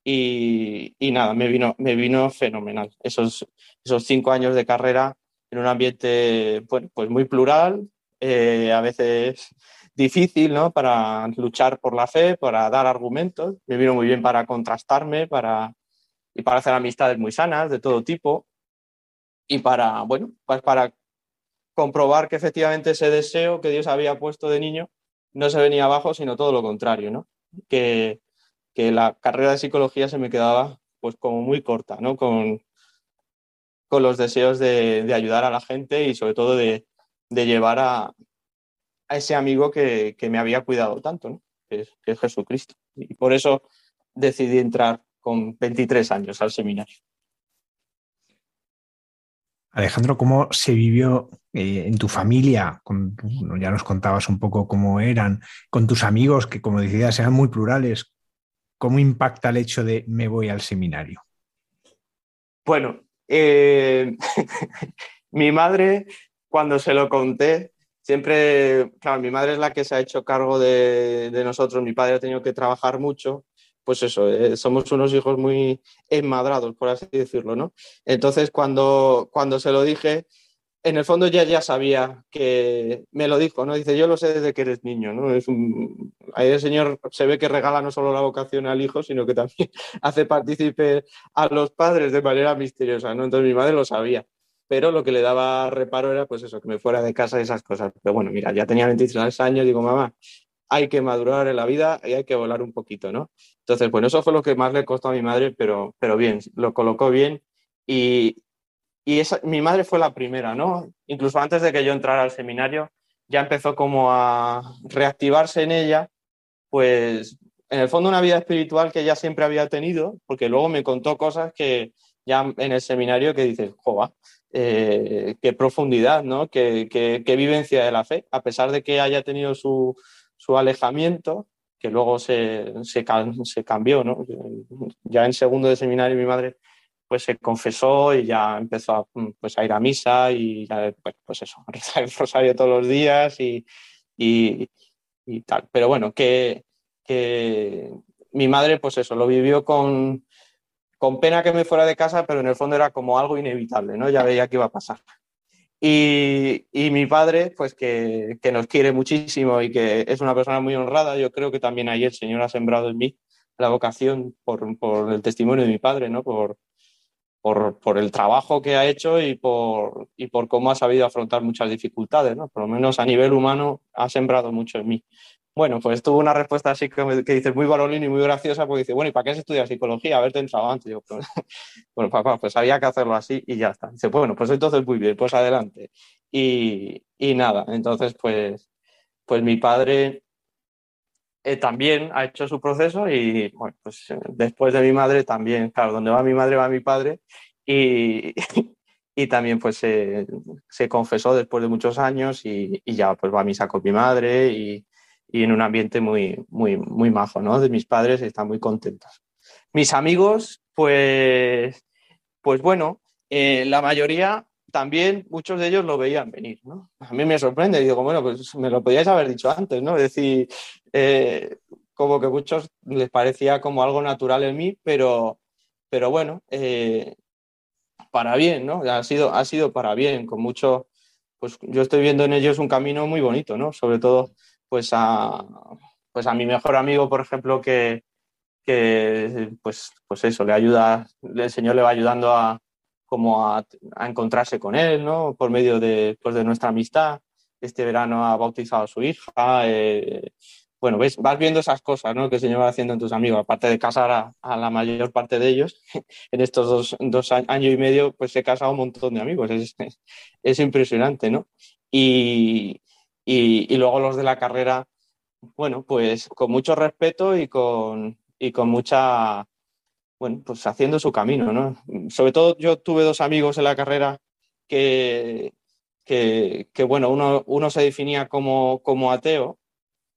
y, nada, me vino, me vino fenomenal. Esos, esos cinco años de carrera en un ambiente bueno, pues muy plural, eh, a veces difícil, ¿no? Para luchar por la fe, para dar argumentos. Me vino muy bien para contrastarme, para, y para hacer amistades muy sanas de todo tipo. Y para, bueno, pues para comprobar que efectivamente ese deseo que Dios había puesto de niño no se venía abajo, sino todo lo contrario, ¿no? Que, que la carrera de psicología se me quedaba pues como muy corta, ¿no? Con, con los deseos de, ayudar a la gente y sobre todo de, llevar a, ese amigo que, me había cuidado tanto, ¿no? que, es, Jesucristo. Y por eso decidí entrar con 23 años al seminario. Alejandro, ¿cómo se vivió eh, en tu familia? ya nos contabas un poco cómo eran, con tus amigos, que como decías eran muy plurales. ¿Cómo impacta el hecho de me voy al seminario? Bueno, eh, mi madre, cuando se lo conté, siempre, claro, mi madre es la que se ha hecho cargo de, nosotros, mi padre ha tenido que trabajar mucho, pues eso, eh, somos unos hijos muy enmadrados, por así decirlo, ¿no? Entonces, cuando, cuando se lo dije, en el fondo ya, ya sabía que me lo dijo, ¿no? Dice, yo lo sé desde que eres niño, ¿no? Es un... Ahí el Señor se ve que regala no solo la vocación al hijo, sino que también hace partícipe a los padres de manera misteriosa, ¿no? Entonces mi madre lo sabía, pero lo que le daba reparo era, pues eso, que me fuera de casa y esas cosas. Pero bueno, mira, ya tenía 23 años, digo, mamá, hay que madurar en la vida y hay que volar un poquito, ¿no? Entonces, bueno, eso fue lo que más le costó a mi madre, pero, pero bien, lo colocó bien y, y esa, mi madre fue la primera, ¿no? Incluso antes de que yo entrara al seminario, ya empezó como a reactivarse en ella, pues en el fondo una vida espiritual que ella siempre había tenido, porque luego me contó cosas que ya en el seminario que dices, jova, eh, qué profundidad, ¿no? Qué, qué, vivencia de la fe, a pesar de que haya tenido su, su alejamiento, que luego se, se, cambió, ¿no? Ya en segundo de seminario mi madre pues se confesó y ya empezó a, pues, a ir a misa y ya, pues eso, a rezar el rosario todos los días y, y, tal. Pero bueno, que, que, mi madre, pues eso, lo vivió con, con pena que me fuera de casa, pero en el fondo era como algo inevitable, ¿no? Ya veía que iba a pasar. Y, y mi padre, pues que, que, nos quiere muchísimo y que es una persona muy honrada, yo creo que también ahí el Señor ha sembrado en mí la vocación por, por el testimonio de mi padre, ¿no? Por, por, por, el trabajo que ha hecho y por, y por cómo ha sabido afrontar muchas dificultades, ¿no? Por lo menos a nivel humano ha sembrado mucho en mí. Bueno, pues tuvo una respuesta así que, que dices muy varonil y muy graciosa, porque dice, bueno, ¿y para qué se estudia psicología? Haberte entrado antes. Yo, pues, bueno, papá, pues había que hacerlo así y ya está. Dice, bueno, pues entonces muy bien, pues adelante. Y, y nada, entonces pues, pues mi padre eh, también ha hecho su proceso y bueno, pues eh, después de mi madre también, claro, donde va mi madre va mi padre y, y también pues se, se, confesó después de muchos años y, y, ya pues va a misa con mi madre y, y en un ambiente muy, muy, muy majo, ¿no? De mis padres están muy contentos. Mis amigos, pues, pues bueno, eh, la mayoría también, muchos de ellos lo veían venir, ¿no? A mí me sorprende, digo, bueno, pues me lo podíais haber dicho antes, ¿no? Es decir, eh, como que a muchos les parecía como algo natural en mí, pero, pero bueno, eh, para bien, ¿no? Ha sido, ha sido para bien, con mucho, pues yo estoy viendo en ellos un camino muy bonito, ¿no? Sobre todo pues a, pues a mi mejor amigo, por ejemplo, que, que pues, pues eso, le ayuda, el Señor le va ayudando a, como a, a encontrarse con él, ¿no? Por medio de, pues de nuestra amistad. Este verano ha bautizado a su hija. Eh, bueno, ves, vas viendo esas cosas, ¿no? Que el Señor va haciendo en tus amigos. Aparte de casar a, la mayor parte de ellos, en estos dos, dos, años y medio, pues se casado un montón de amigos. Es, es impresionante, ¿no? Y, y, luego los de la carrera, bueno, pues con mucho respeto y con, y con mucha, bueno, pues haciendo su camino, ¿no? Sobre todo yo tuve dos amigos en la carrera que, que, que bueno, uno, uno, se definía como, como ateo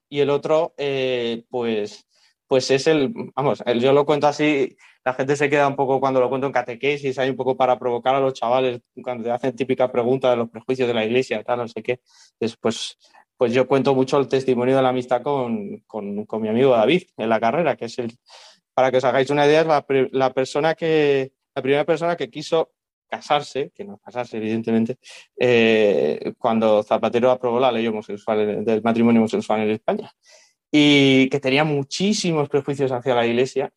y el otro, eh, pues, pues es el, vamos, el, yo lo cuento así, la gente se queda un poco cuando lo cuento en catequesis, hay un poco para provocar a los chavales cuando te hacen típica pregunta de los prejuicios de la iglesia, tal, no sé qué. Después, pues yo cuento mucho el testimonio de la amistad con, con, con mi amigo David en la carrera, que es el, para que os hagáis una idea, es la, la persona que, la primera persona que quiso casarse, que no casarse evidentemente, eh, cuando Zapatero aprobó la ley homosexual del matrimonio homosexual en España y que tenía muchísimos prejuicios hacia la iglesia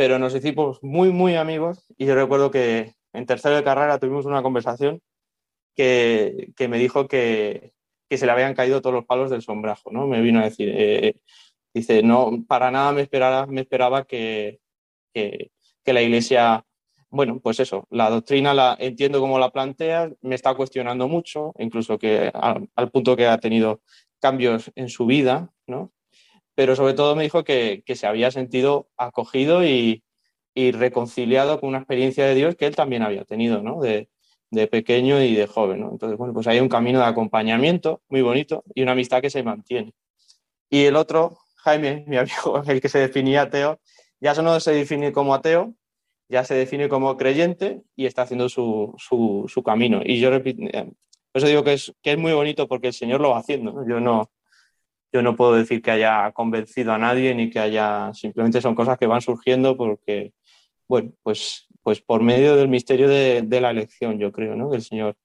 pero nos hicimos muy, muy amigos y yo recuerdo que en tercero de carrera tuvimos una conversación que, que me dijo que, que, se le habían caído todos los palos del sombrajo, ¿no? Me vino a decir, eh, dice, no, para nada me esperaba, me esperaba que, que, que la iglesia bueno, pues eso, la doctrina la entiendo como la plantea, me está cuestionando mucho, incluso que al, al, punto que ha tenido cambios en su vida, ¿no? Pero sobre todo me dijo que, que se había sentido acogido y, y, reconciliado con una experiencia de Dios que él también había tenido, ¿no? De, de pequeño y de joven, ¿no? Entonces, bueno, pues hay un camino de acompañamiento muy bonito y una amistad que se mantiene. Y el otro, Jaime, mi amigo, el que se definía ateo, ya no se define como ateo, ya se define como creyente y está haciendo su, su, su camino. Y yo repito, por eso digo que es, que es muy bonito porque el Señor lo va haciendo. ¿no? Yo no, yo no puedo decir que haya convencido a nadie ni que haya, simplemente son cosas que van surgiendo porque, bueno, pues, pues por medio del misterio de, de la elección, yo creo, ¿no? Que el Señor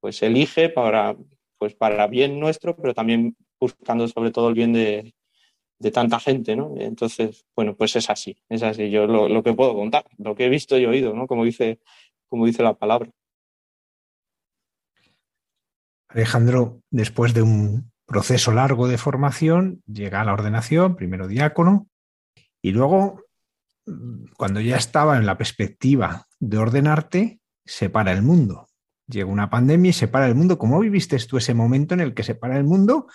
pues elige para, pues para bien nuestro, pero también buscando sobre todo el bien de, de tanta gente, ¿no? Entonces, bueno, pues es así, es así, yo lo, lo, que puedo contar, lo que he visto y oído, ¿no? Como dice, como dice la palabra. Alejandro, después de un proceso largo de formación, llega a la ordenación, primero diácono, y luego, cuando ya estaba en la perspectiva de ordenarte, se para el mundo. Llega una pandemia y se para el mundo. ¿Cómo viviste tú ese momento en el que se para el mundo?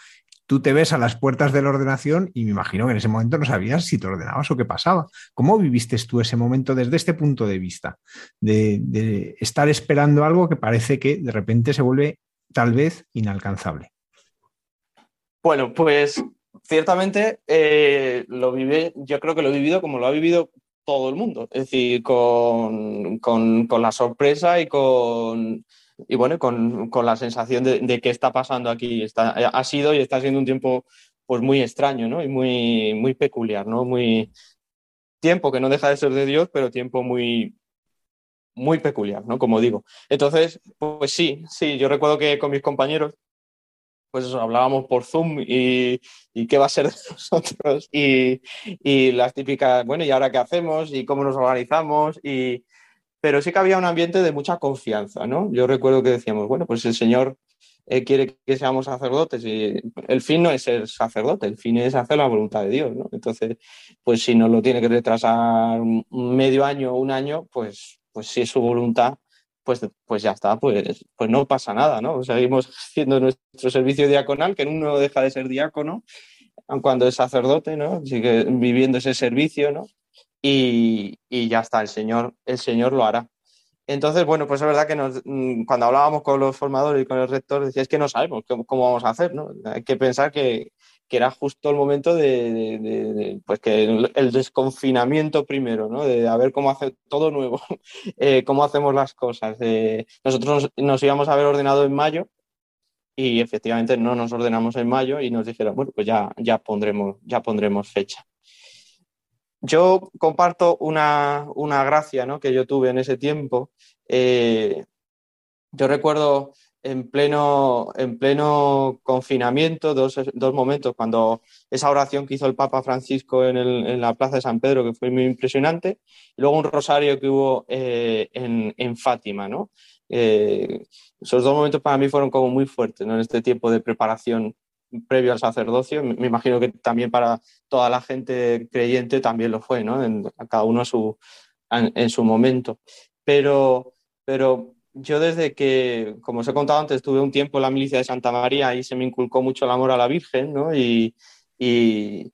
Tú te ves a las puertas de la ordenación y me imagino que en ese momento no sabías si te ordenabas o qué pasaba. ¿Cómo viviste tú ese momento desde este punto de vista? De estar esperando algo que parece que de repente se vuelve tal vez inalcanzable. Bueno, pues ciertamente eh, lo vive, yo creo que lo he vivido como lo ha vivido todo el mundo, es decir, con, con, la sorpresa y con, y bueno, con, con la sensación de, de, qué está pasando aquí. Está, ha sido y está siendo un tiempo pues muy extraño, ¿no? Y muy, muy peculiar, ¿no? Muy, tiempo que no deja de ser de Dios, pero tiempo muy, muy peculiar, ¿no? Como digo. Entonces, pues sí, sí, yo recuerdo que con mis compañeros, pues hablábamos por Zoom y, qué va a ser de nosotros y, y, las típicas, bueno, ¿y ahora qué hacemos? ¿Y cómo nos organizamos? Y, pero sí que había un ambiente de mucha confianza, ¿no? Yo recuerdo que decíamos, bueno, pues el Señor eh, quiere que seamos sacerdotes y el fin no es ser sacerdote, el fin es hacer la voluntad de Dios, ¿no? Entonces, pues si nos lo tiene que retrasar medio año o un año, pues, pues si es su voluntad, pues, pues ya está, pues, pues no pasa nada, ¿no? Seguimos haciendo nuestro servicio diaconal, que uno deja de ser diácono cuando es sacerdote, ¿no? Sigue viviendo ese servicio, ¿no? Y, y ya está, el Señor, el Señor lo hará. Entonces, bueno, pues es verdad que mm, cuando hablábamos con los formadores y con el rector, decía, que no sabemos cómo, vamos a hacer, ¿no? Hay que pensar que, era justo el momento de, pues que el, desconfinamiento primero, ¿no? De a ver cómo hacer todo nuevo, eh, cómo hacemos las cosas. nosotros nos, íbamos a haber ordenado en mayo y efectivamente no nos ordenamos en mayo y nos dijeron, bueno, pues ya, ya, pondremos, ya pondremos fecha. Yo comparto una, gracia ¿no? que yo tuve en ese tiempo. Eh, yo recuerdo en pleno, en pleno confinamiento, dos, momentos, cuando esa oración que hizo el Papa Francisco en, la Plaza de San Pedro, que fue muy impresionante, y luego un rosario que hubo eh, en, Fátima. ¿no? Eh, esos dos momentos para mí fueron como muy fuertes en este tiempo de preparación previo al sacerdocio. Me imagino que también para toda la gente creyente también lo fue, ¿no? En, cada uno su, en, su momento. Pero, pero yo desde que, como os he contado antes, tuve un tiempo en la milicia de Santa María y se me inculcó mucho el amor a la Virgen, ¿no? Y, y,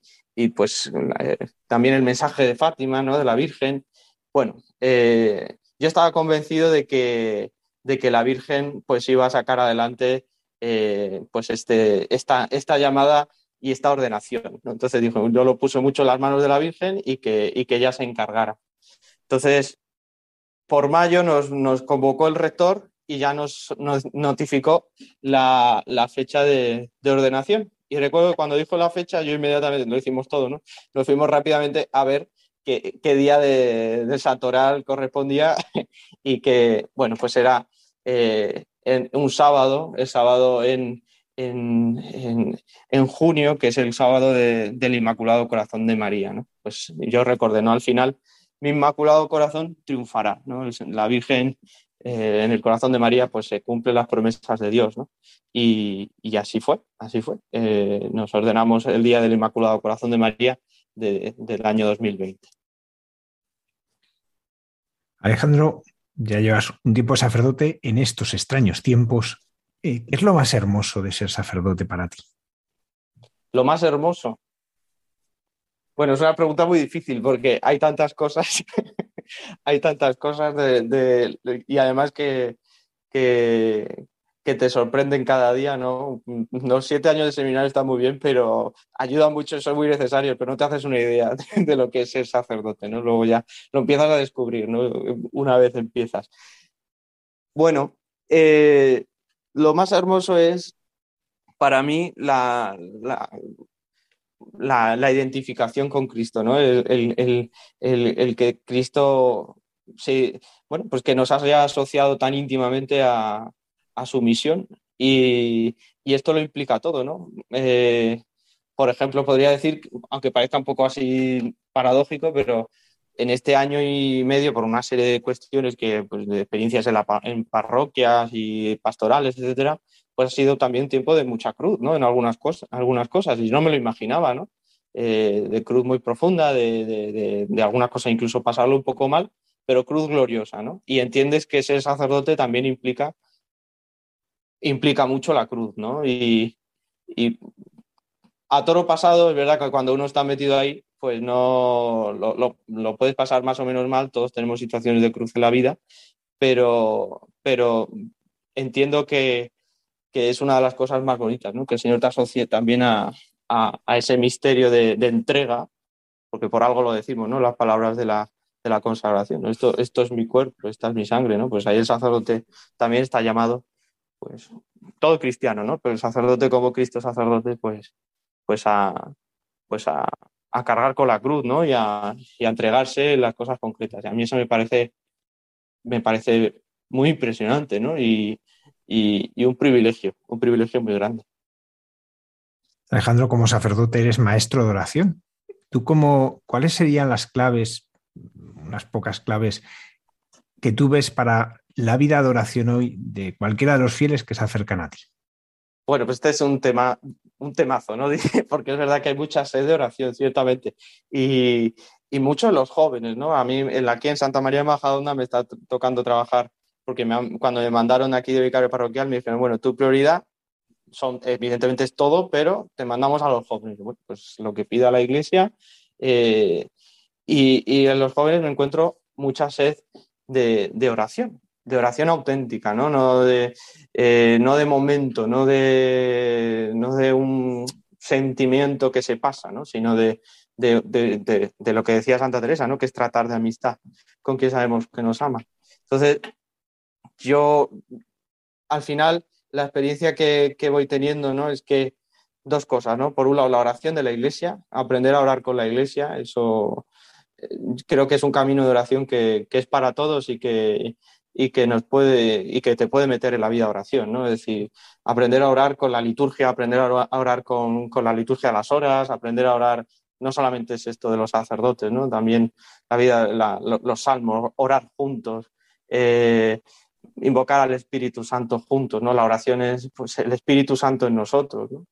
pues eh, también el mensaje de Fátima, ¿no? De la Virgen. Bueno, eh, yo estaba convencido de que, de que la Virgen pues iba a sacar adelante eh, pues este, esta, esta llamada y esta ordenación. Entonces dijo, yo lo puse mucho en las manos de la Virgen y que, y que ella se encargara. Entonces, por mayo nos, convocó el rector y ya nos, notificó la, fecha de, de, ordenación. Y recuerdo que cuando dijo la fecha, yo inmediatamente, lo hicimos todo, ¿no? Nos fuimos rápidamente a ver qué, día de, de Satoral correspondía y que, bueno, pues era eh, un sábado, el sábado en, junio, que es el sábado del Inmaculado Corazón de María. ¿no? Pues yo recordé, ¿no? Al final, mi Inmaculado Corazón triunfará. ¿no? La Virgen eh, en el corazón de María, pues se cumplen las promesas de Dios. ¿no? Y, y, así fue, así fue. Eh, nos ordenamos el día del Inmaculado Corazón de María del año 2020. Alejandro, ya llevas un tiempo sacerdote en estos extraños tiempos. Eh, ¿Qué es lo más hermoso de ser sacerdote para ti? Lo más hermoso. Bueno, es una pregunta muy difícil porque hay tantas cosas, hay tantas cosas de, y además que, que, te sorprenden cada día, ¿no? Los siete años de seminario están muy bien, pero ayudan mucho, son muy necesarios, pero no te haces una idea de lo que es ser sacerdote, ¿no? Luego ya lo empiezas a descubrir, ¿no? Una vez empiezas. Bueno, eh, lo más hermoso es, para mí, la, la, identificación con Cristo, ¿no? El, el que Cristo, sí, bueno, pues que nos haya asociado tan íntimamente a a su misión y, esto lo implica todo, ¿no? Eh, por ejemplo, podría decir, aunque parezca un poco así paradójico, pero en este año y medio, por una serie de cuestiones que, pues, de experiencias en, la, en parroquias y pastorales, etcétera, pues ha sido también tiempo de mucha cruz, ¿no? En algunas cosas, algunas cosas, y no me lo imaginaba, ¿no? Eh, de cruz muy profunda, de, de, de, algunas cosas incluso pasarlo un poco mal, pero cruz gloriosa, ¿no? Y entiendes que ser sacerdote también implica implica mucho la cruz, ¿no? Y, a toro pasado, es verdad que cuando uno está metido ahí, pues no lo, puedes pasar más o menos mal, todos tenemos situaciones de cruz en la vida, pero, pero entiendo que, es una de las cosas más bonitas, ¿no? Que el Señor te asocie también a, ese misterio de, entrega, porque por algo lo decimos, ¿no? Las palabras de la, consagración. Esto, es mi cuerpo, esta es mi sangre, ¿no? Pues ahí el sacerdote también está llamado pues todo cristiano, ¿no? Pero el sacerdote como Cristo sacerdote, pues, pues a, pues a, cargar con la cruz, ¿no? Y a, entregarse las cosas concretas. A mí eso me parece, me parece muy impresionante, ¿no? Y, y, un privilegio, un privilegio muy grande. Alejandro, como sacerdote eres maestro de oración. ¿Tú cómo, cuáles serían las claves, unas pocas claves, que tú ves para la vida de oración hoy de cualquiera de los fieles que se acercan a ti? Bueno, pues este es un tema, un temazo, ¿no? Porque es verdad que hay mucha sed de oración, ciertamente. Y, y muchos los jóvenes, ¿no? A mí aquí en Santa María de Majadonda me está tocando trabajar, porque cuando me mandaron aquí de vicario parroquial me dijeron, bueno, tu prioridad son, evidentemente es todo, pero te mandamos a los jóvenes. Bueno, pues lo que pida la iglesia. Eh, y, y, en los jóvenes me encuentro mucha sed de, de oración, de oración auténtica, ¿no? No de, eh, no de momento, no de, no de un sentimiento que se pasa, ¿no? Sino de, de, de, lo que decía Santa Teresa, ¿no? Que es tratar de amistad con quien sabemos que nos ama. Entonces, yo, al final, la experiencia que, que voy teniendo, ¿no? Es que dos cosas, ¿no? Por un lado, la oración de la iglesia, aprender a orar con la iglesia, eso eh, creo que es un camino de oración que, que es para todos y que, y que nos puede y que te puede meter en la vida oración, ¿no? Es decir, aprender a orar con la liturgia, aprender a orar con, con la liturgia a las horas, aprender a orar no solamente es esto de los sacerdotes, ¿no? También la vida, los salmos, orar juntos, eh, invocar al Espíritu Santo juntos, ¿no? La oración es pues, el Espíritu Santo en nosotros, ¿no?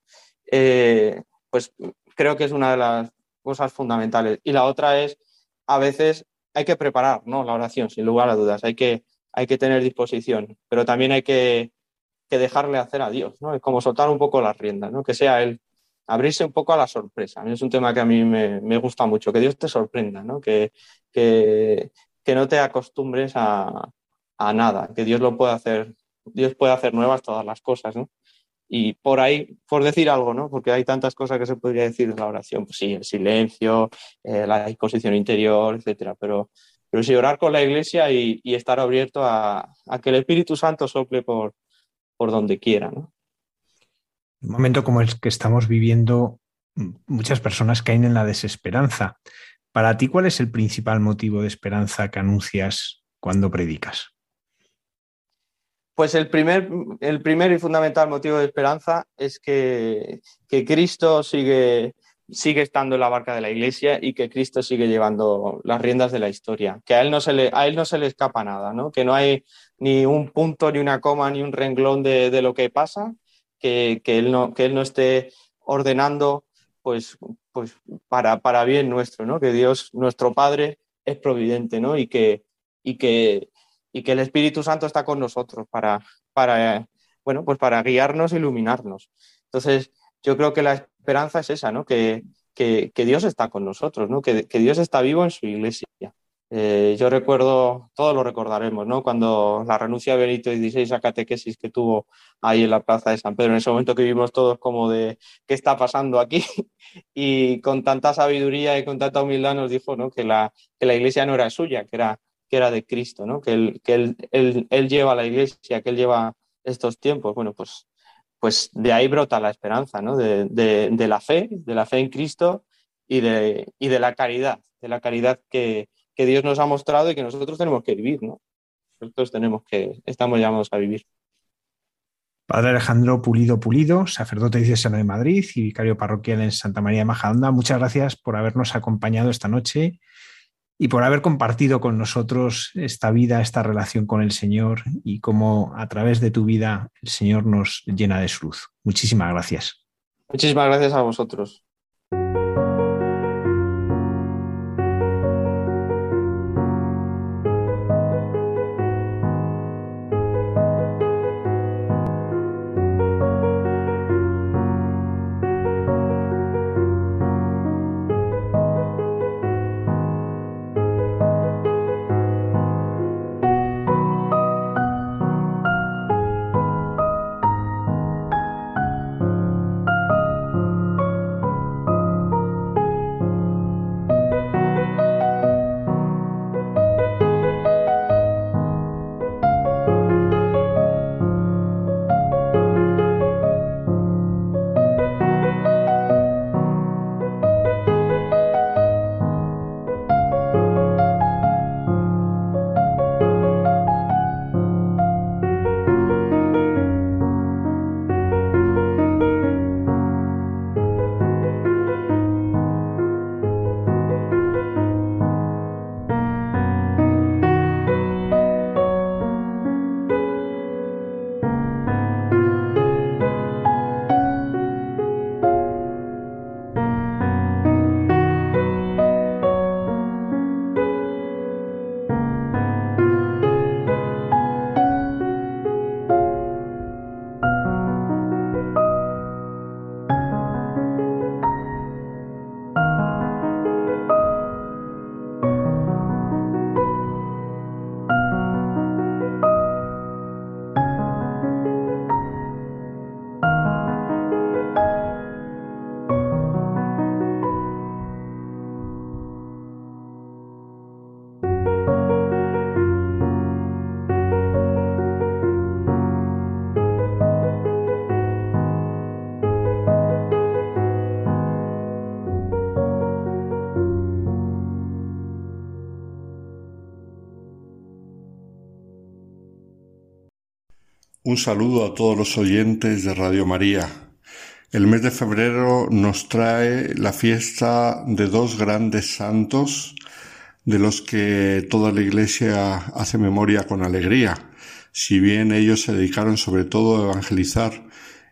Eh, pues creo que es una de las cosas fundamentales. Y la otra es, a veces hay que preparar, ¿no? La oración, sin lugar a dudas. Hay que hay que tener disposición, pero también hay que, dejarle hacer a Dios, ¿no? Es como soltar un poco las riendas, ¿no? Que sea Él, abrirse un poco a la sorpresa. es un tema que a mí me, gusta mucho, que Dios te sorprenda, ¿no? Que, que, no te acostumbres a, nada, que Dios lo puede hacer, Dios puede hacer nuevas todas las cosas. Y por ahí, por decir algo, ¿no? Porque hay tantas cosas que se podría decir en la oración, pues sí, el silencio, eh, la disposición interior, etcétera, pero pero sí orar con la iglesia y, estar abierto a, que el Espíritu Santo sople por, por donde quiera. ¿no? Un momento como el que estamos viviendo, muchas personas caen en la desesperanza. Para ti, ¿cuál es el principal motivo de esperanza que anuncias cuando predicas? Pues el primer, el primer y fundamental motivo de esperanza es que, que Cristo sigue sigue estando en la barca de la iglesia y que Cristo sigue llevando las riendas de la historia, que a él no se le, a él no se le escapa nada, ¿no? que no hay ni un punto, ni una coma, ni un renglón de, lo que pasa, que, él no, que él no esté ordenando pues, pues para, para bien nuestro, ¿no? que Dios, nuestro Padre, es providente ¿no? y, que, y, que, y que el Espíritu Santo está con nosotros para, para, bueno, pues para guiarnos e iluminarnos. Entonces, yo creo que la esperanza es esa, ¿no? Que, que, Dios está con nosotros, ¿no? Que, Dios está vivo en su iglesia. Eh, yo recuerdo, todos lo recordaremos, ¿no? Cuando la renuncia de Benito XVI a catequesis que tuvo ahí en la plaza de San Pedro, en ese momento que vimos todos como de qué está pasando aquí, y con tanta sabiduría y con tanta humildad nos dijo, ¿no? Que la, que la iglesia no era suya, que era, que era de Cristo, ¿no? Que, él, que él, él, él lleva la iglesia, que él lleva estos tiempos. Bueno, pues pues de ahí brota la esperanza, ¿no? De, la fe, de la fe en Cristo y de, de la caridad, de la caridad que, Dios nos ha mostrado y que nosotros tenemos que vivir, ¿no? Nosotros tenemos que, estamos llamados a vivir. Padre Alejandro Pulido Pulido, sacerdote diocesano de Madrid y vicario parroquial en Santa María de Majadahonda, muchas gracias por habernos acompañado esta noche y por haber compartido con nosotros esta vida, esta relación con el Señor y cómo a través de tu vida el Señor nos llena de su luz. Muchísimas gracias. Muchísimas gracias a vosotros. Un saludo a todos los oyentes de Radio María. El mes de febrero nos trae la fiesta de dos grandes santos de los que toda la Iglesia hace memoria con alegría, si bien ellos se dedicaron sobre todo a evangelizar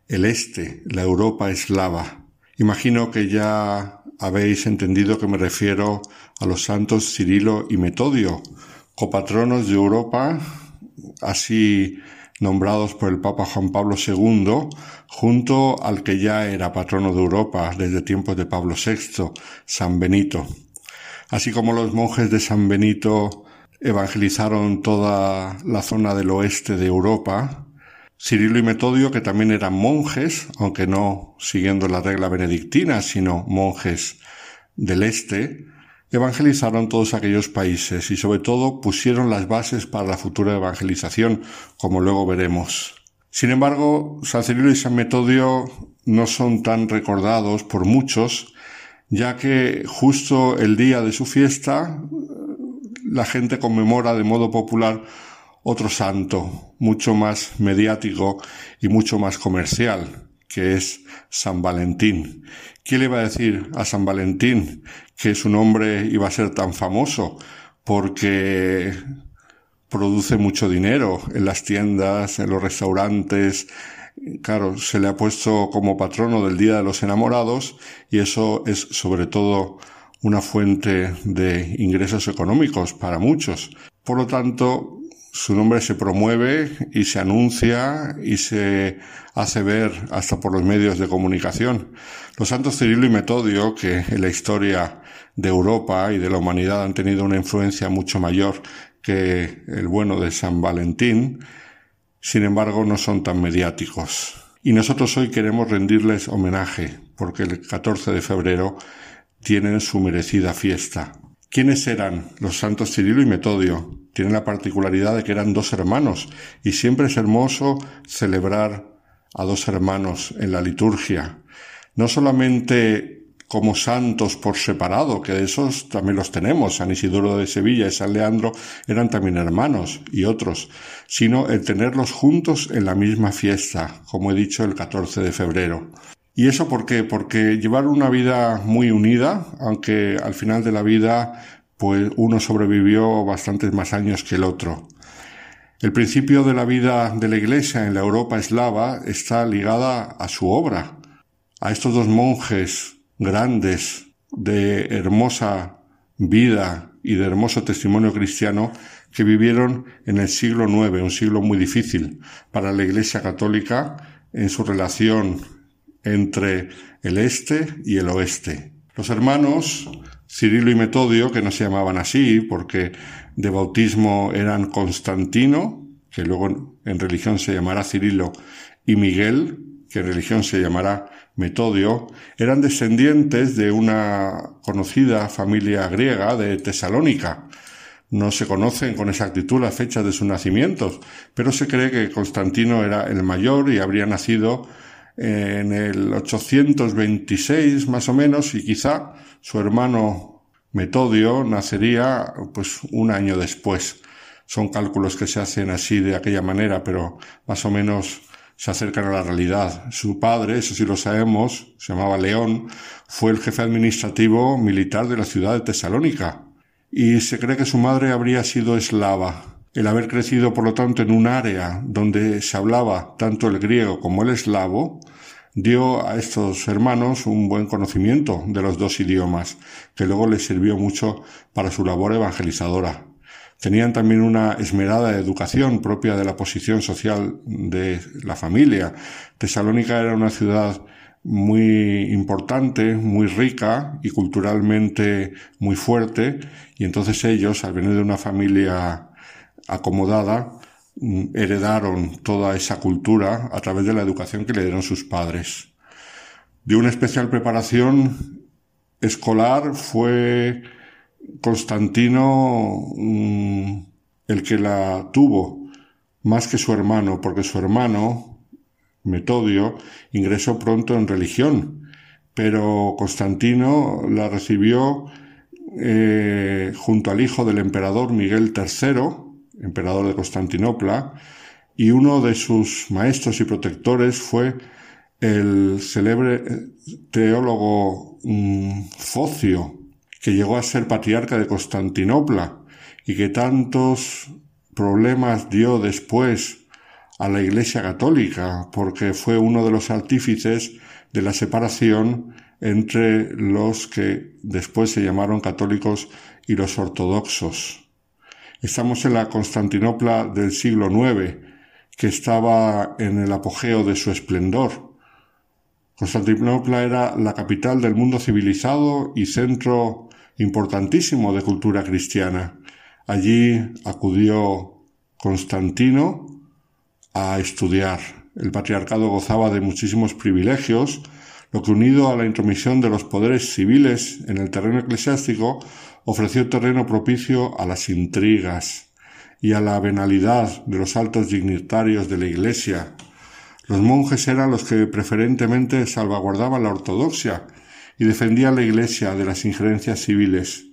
el este, la Europa eslava. Imagino que ya habéis entendido que me refiero a los santos Cirilo y Metodio, copatronos de Europa, así nombrados por el Papa Juan Pablo II, junto al que ya era patrono de Europa desde tiempos de Pablo VI, San Benito. Así como los monjes de San Benito evangelizaron toda la zona del oeste de Europa, Cirilo y Metodio, que también eran monjes, aunque no siguiendo la regla benedictina, sino monjes del este, evangelizaron todos aquellos países y sobre todo pusieron las bases para la futura evangelización, como luego veremos. Sin embargo, San Cirilo y San Metodio no son tan recordados por muchos, ya que justo el día de su fiesta la gente conmemora de modo popular otro santo, mucho más mediático y mucho más comercial, que es San Valentín. ¿Quién le iba a decir a San Valentín que su nombre iba a ser tan famoso? Porque produce mucho dinero en las tiendas, en los restaurantes. Claro, se le ha puesto como patrono del Día de los Enamorados y eso es sobre todo una fuente de ingresos económicos para muchos. Por lo tanto, su nombre se promueve y se anuncia y se hace ver hasta por los medios de comunicación. Los santos Cirilo y Metodio, que en la historia de Europa y de la humanidad han tenido una influencia mucho mayor que el bueno de San Valentín, sin embargo no son tan mediáticos. Y nosotros hoy queremos rendirles homenaje, porque el 14 de febrero tienen su merecida fiesta. ¿Quiénes eran los santos Cirilo y Metodio? Tienen la particularidad de que eran dos hermanos y siempre es hermoso celebrar a dos hermanos en la liturgia. No solamente como santos por separado, que de esos también los tenemos, San Isidoro de Sevilla y San Leandro eran también hermanos y otros, sino el tenerlos juntos en la misma fiesta, como he dicho el 14 de febrero. ¿Y eso por qué? Porque llevar una vida muy unida, aunque al final de la vida, pues uno sobrevivió bastantes más años que el otro. El principio de la vida de la Iglesia en la Europa eslava está ligada a su obra, a estos dos monjes grandes de hermosa vida y de hermoso testimonio cristiano que vivieron en el siglo IX, un siglo muy difícil para la Iglesia católica en su relación entre el este y el oeste. Los hermanos Cirilo y Metodio, que no se llamaban así porque de bautismo eran Constantino, que luego en religión se llamará Cirilo, y Miguel, que en religión se llamará Metodio, eran descendientes de una conocida familia griega de Tesalónica. No se conocen con exactitud las fechas de sus nacimientos, pero se cree que Constantino era el mayor y habría nacido en el 826 más o menos y quizá su hermano Metodio nacería pues un año después. Son cálculos que se hacen así de aquella manera, pero más o menos se acercan a la realidad. Su padre, eso sí lo sabemos, se llamaba León, fue el jefe administrativo militar de la ciudad de Tesalónica. Y se cree que su madre habría sido eslava. El haber crecido, por lo tanto, en un área donde se hablaba tanto el griego como el eslavo, dio a estos hermanos un buen conocimiento de los dos idiomas, que luego les sirvió mucho para su labor evangelizadora. Tenían también una esmerada educación propia de la posición social de la familia. Tesalónica era una ciudad muy importante, muy rica y culturalmente muy fuerte, y entonces ellos, al venir de una familia acomodada, Mm, heredaron toda esa cultura a través de la educación que le dieron sus padres. De una especial preparación escolar fue Constantino mm, el que la tuvo, más que su hermano, porque su hermano, Metodio, ingresó pronto en religión, pero Constantino la recibió eh, junto al hijo del emperador Miguel III, emperador de Constantinopla, y uno de sus maestros y protectores fue el célebre teólogo mm, Focio, que llegó a ser patriarca de Constantinopla y que tantos problemas dio después a la Iglesia Católica, porque fue uno de los artífices de la separación entre los que después se llamaron católicos y los ortodoxos. Estamos en la Constantinopla del siglo IX, que estaba en el apogeo de su esplendor. Constantinopla era la capital del mundo civilizado y centro importantísimo de cultura cristiana. Allí acudió Constantino a estudiar. El patriarcado gozaba de muchísimos privilegios, lo que unido a la intromisión de los poderes civiles en el terreno eclesiástico ofreció terreno propicio a las intrigas y a la venalidad de los altos dignitarios de la Iglesia. Los monjes eran los que preferentemente salvaguardaban la ortodoxia y defendían la Iglesia de las injerencias civiles.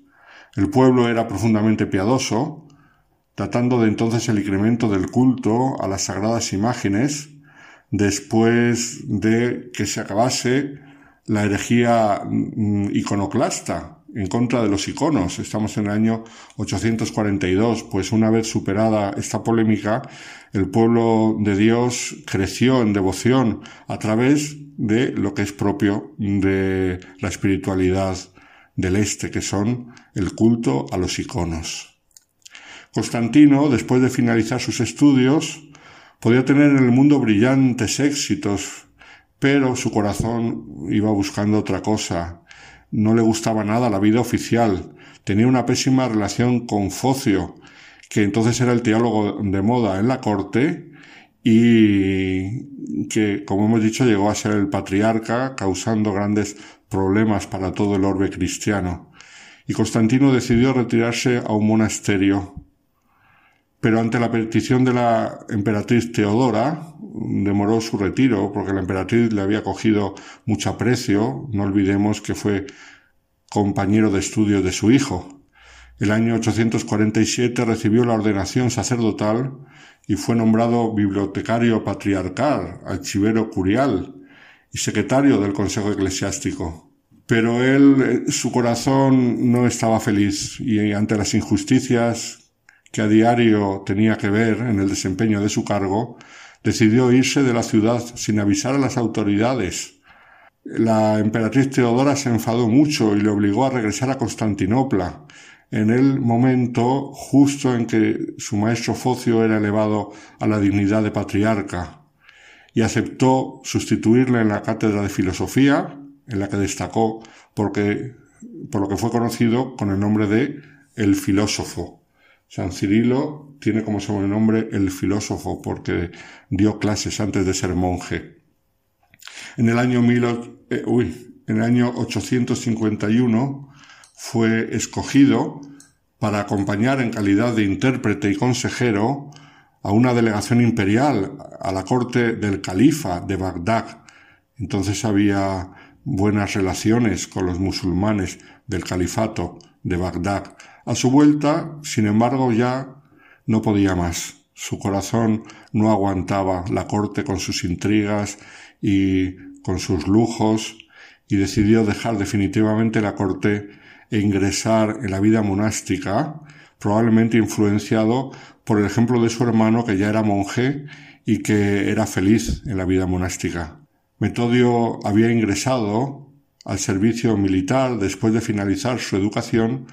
El pueblo era profundamente piadoso, tratando de entonces el incremento del culto a las sagradas imágenes, después de que se acabase la herejía mm, iconoclasta en contra de los iconos. Estamos en el año 842, pues una vez superada esta polémica, el pueblo de Dios creció en devoción a través de lo que es propio de la espiritualidad del este, que son el culto a los iconos. Constantino, después de finalizar sus estudios, podía tener en el mundo brillantes éxitos, pero su corazón iba buscando otra cosa. No le gustaba nada la vida oficial. Tenía una pésima relación con Focio, que entonces era el teólogo de moda en la corte y que, como hemos dicho, llegó a ser el patriarca, causando grandes problemas para todo el orbe cristiano. Y Constantino decidió retirarse a un monasterio. Pero ante la petición de la emperatriz Teodora, demoró su retiro porque la emperatriz le había cogido mucho aprecio. No olvidemos que fue compañero de estudio de su hijo. El año 847 recibió la ordenación sacerdotal y fue nombrado bibliotecario patriarcal, archivero curial y secretario del Consejo Eclesiástico. Pero él, eh, su corazón no estaba feliz y ante las injusticias que a diario tenía que ver en el desempeño de su cargo, decidió irse de la ciudad sin avisar a las autoridades. La emperatriz Teodora se enfadó mucho y le obligó a regresar a Constantinopla, en el momento justo en que su maestro Focio era elevado a la dignidad de patriarca, y aceptó sustituirle en la cátedra de filosofía, en la que destacó porque, por lo que fue conocido con el nombre de el filósofo. San Cirilo tiene como sobrenombre el filósofo porque dio clases antes de ser monje. En el año, mil, eh, uy, en el año 851 fue escogido para acompañar en calidad de intérprete y consejero a una delegación imperial a la corte del califa de Bagdad. Entonces había buenas relaciones con los musulmanes del califato de Bagdad. A su vuelta, sin embargo, ya no podía más. Su corazón no aguantaba la corte con sus intrigas y con sus lujos y decidió dejar definitivamente la corte e ingresar en la vida monástica, probablemente influenciado por el ejemplo de su hermano que ya era monje y que era feliz en la vida monástica. Metodio había ingresado al servicio militar después de finalizar su educación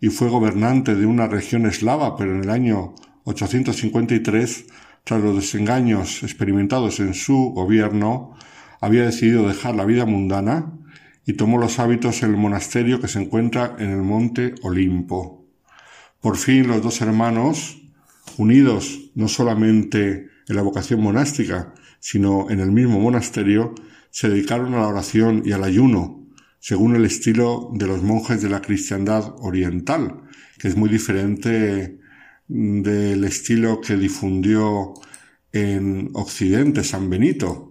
y fue gobernante de una región eslava, pero en el año 853, tras los desengaños experimentados en su gobierno, había decidido dejar la vida mundana y tomó los hábitos en el monasterio que se encuentra en el monte Olimpo. Por fin los dos hermanos, unidos no solamente en la vocación monástica, sino en el mismo monasterio, se dedicaron a la oración y al ayuno, según el estilo de los monjes de la cristiandad oriental, que es muy diferente del estilo que difundió en Occidente San Benito,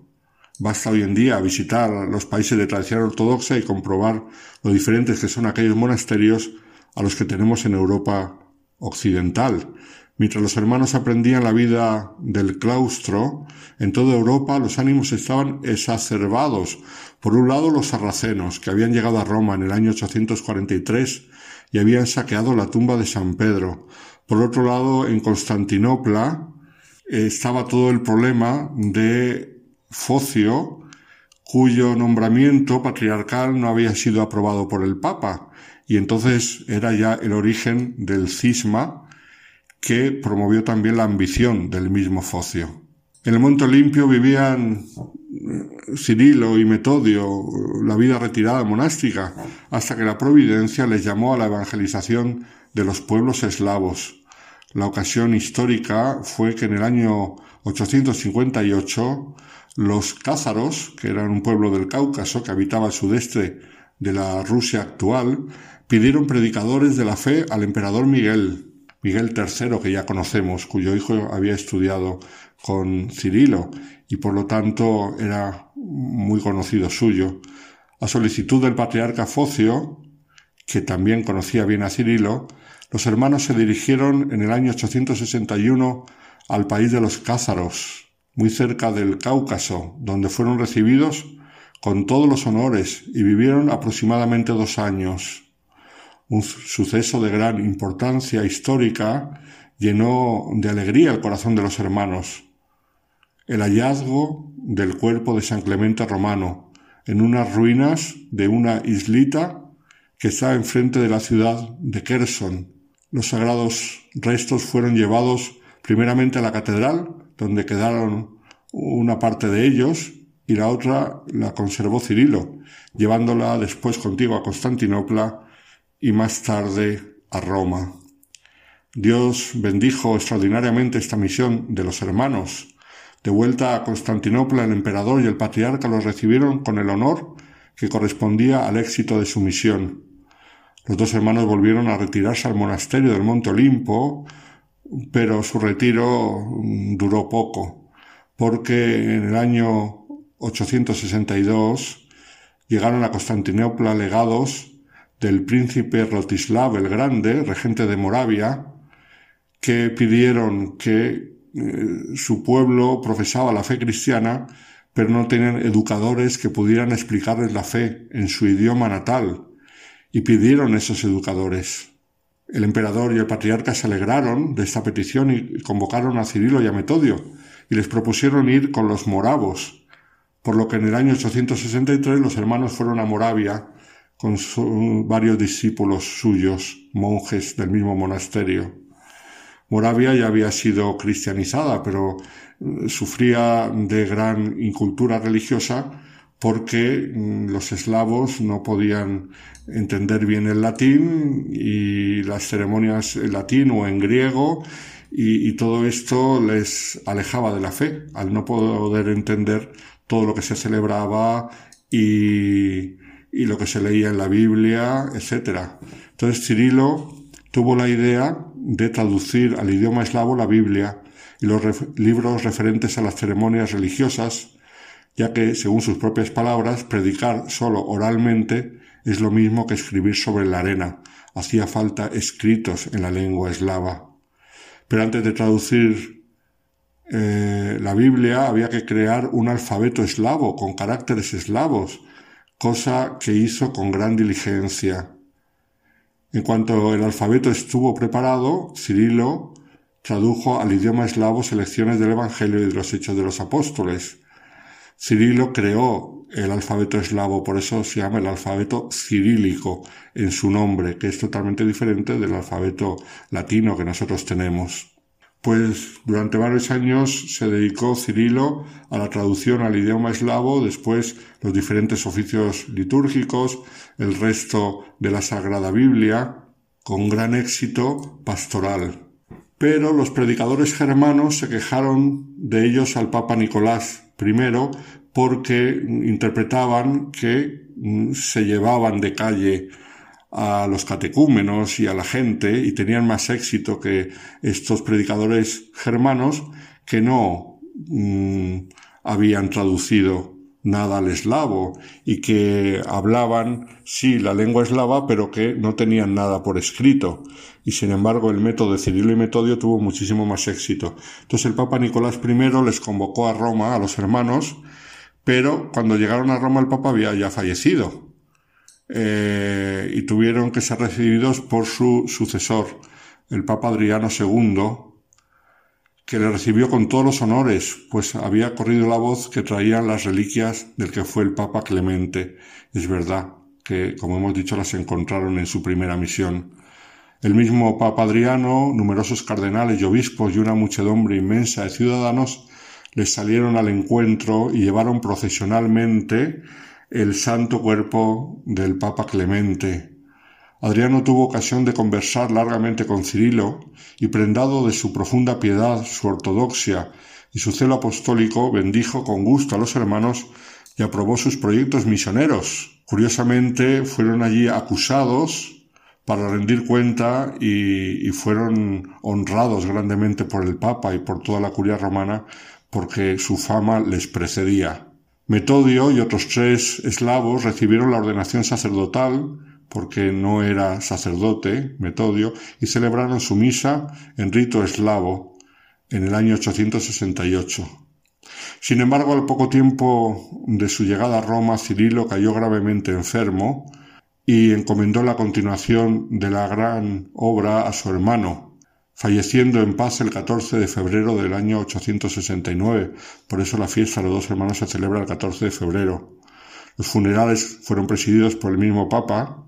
Basta hoy en día visitar los países de tradición ortodoxa y comprobar lo diferentes que son aquellos monasterios a los que tenemos en Europa occidental. Mientras los hermanos aprendían la vida del claustro, en toda Europa los ánimos estaban exacerbados. Por un lado, los sarracenos, que habían llegado a Roma en el año 843 y habían saqueado la tumba de San Pedro. Por otro lado, en Constantinopla eh, estaba todo el problema de Focio, cuyo nombramiento patriarcal no había sido aprobado por el Papa, y entonces era ya el origen del cisma que promovió también la ambición del mismo Focio. En el Monte Olimpio vivían eh, Cirilo y Metodio la vida retirada monástica, hasta que la providencia les llamó a la evangelización de los pueblos eslavos. La ocasión histórica fue que en el año 858 los cázaros, que eran un pueblo del Cáucaso que habitaba al sudeste de la Rusia actual, pidieron predicadores de la fe al emperador Miguel, Miguel III, que ya conocemos, cuyo hijo había estudiado con Cirilo y por lo tanto era muy conocido suyo. A solicitud del patriarca Focio, que también conocía bien a Cirilo, los hermanos se dirigieron en el año 861 al país de los Cázaros, muy cerca del Cáucaso, donde fueron recibidos con todos los honores y vivieron aproximadamente dos años un suceso de gran importancia histórica llenó de alegría el corazón de los hermanos. El hallazgo del cuerpo de San Clemente Romano en unas ruinas de una islita que está enfrente de la ciudad de Kherson. Los sagrados restos fueron llevados primeramente a la catedral, donde quedaron una parte de ellos y la otra la conservó Cirilo, llevándola después contigo a Constantinopla y más tarde a Roma. Dios bendijo extraordinariamente esta misión de los hermanos. De vuelta a Constantinopla, el emperador y el patriarca los recibieron con el honor que correspondía al éxito de su misión. Los dos hermanos volvieron a retirarse al monasterio del Monte Olimpo, pero su retiro duró poco, porque en el año 862 llegaron a Constantinopla legados del príncipe Rotislav el Grande, regente de Moravia, que pidieron que eh, su pueblo profesaba la fe cristiana, pero no tenían educadores que pudieran explicarles la fe en su idioma natal, y pidieron esos educadores. El emperador y el patriarca se alegraron de esta petición y convocaron a Cirilo y a Metodio, y les propusieron ir con los moravos, por lo que en el año 863 los hermanos fueron a Moravia con varios discípulos suyos, monjes del mismo monasterio. Moravia ya había sido cristianizada, pero eh, sufría de gran incultura religiosa porque mm, los eslavos no podían entender bien el latín y las ceremonias en latín o en griego y, y, todo esto les alejaba de la fe al no poder entender todo lo que se celebraba y, y lo que se leía en la Biblia, etc. Entonces Cirilo tuvo la idea de traducir al idioma eslavo la Biblia y los libros referentes a las ceremonias religiosas, ya que, según sus propias palabras, predicar solo oralmente es lo mismo que escribir sobre la arena. Hacía falta escritos en la lengua eslava. Pero antes de traducir eh, la Biblia había que crear un alfabeto eslavo con caracteres eslavos cosa que hizo con gran diligencia. En cuanto el alfabeto estuvo preparado, Cirilo tradujo al idioma eslavo selecciones del Evangelio y de los Hechos de los Apóstoles. Cirilo creó el alfabeto eslavo, por eso se llama el alfabeto cirílico en su nombre, que es totalmente diferente del alfabeto latino que nosotros tenemos. Pues durante varios años se dedicó Cirilo a la traducción al idioma eslavo, después los diferentes oficios litúrgicos, el resto de la Sagrada Biblia, con gran éxito pastoral. Pero los predicadores germanos se quejaron de ellos al Papa Nicolás I porque interpretaban que mm, se llevaban de calle a los catecúmenos y a la gente y tenían más éxito que estos predicadores germanos que no mm, habían traducido nada al eslavo y que hablaban, sí, la lengua eslava, pero que no tenían nada por escrito. Y sin embargo, el método de Cirilo y Metodio tuvo muchísimo más éxito. Entonces el Papa Nicolás I les convocó a Roma, a los hermanos, pero cuando llegaron a Roma el Papa había ya fallecido. Eh, y tuvieron que ser recibidos por su sucesor, el Papa Adriano II, que le recibió con todos los honores, pues había corrido la voz que traían las reliquias del que fue el Papa Clemente. Es verdad que, como hemos dicho, las encontraron en su primera misión. El mismo Papa Adriano, numerosos cardenales y obispos y una muchedumbre inmensa de ciudadanos les salieron al encuentro y llevaron procesionalmente el santo cuerpo del Papa Clemente, Adriano tuvo ocasión de conversar largamente con Cirilo y prendado de su profunda piedad, su ortodoxia y su celo apostólico, bendijo con gusto a los hermanos y aprobó sus proyectos misioneros. Curiosamente, fueron allí acusados para rendir cuenta y, y, fueron honrados grandemente por el Papa y por toda la curia romana porque su fama les precedía. Metodio y otros tres eslavos recibieron la ordenación sacerdotal porque no era sacerdote, Metodio, y celebraron su misa en rito eslavo en el año 868. Sin embargo, al poco tiempo de su llegada a Roma, Cirilo cayó gravemente enfermo y encomendó la continuación de la gran obra a su hermano, falleciendo en paz el 14 de febrero del año 869. Por eso la fiesta de los dos hermanos se celebra el 14 de febrero. Los funerales fueron presididos por el mismo Papa,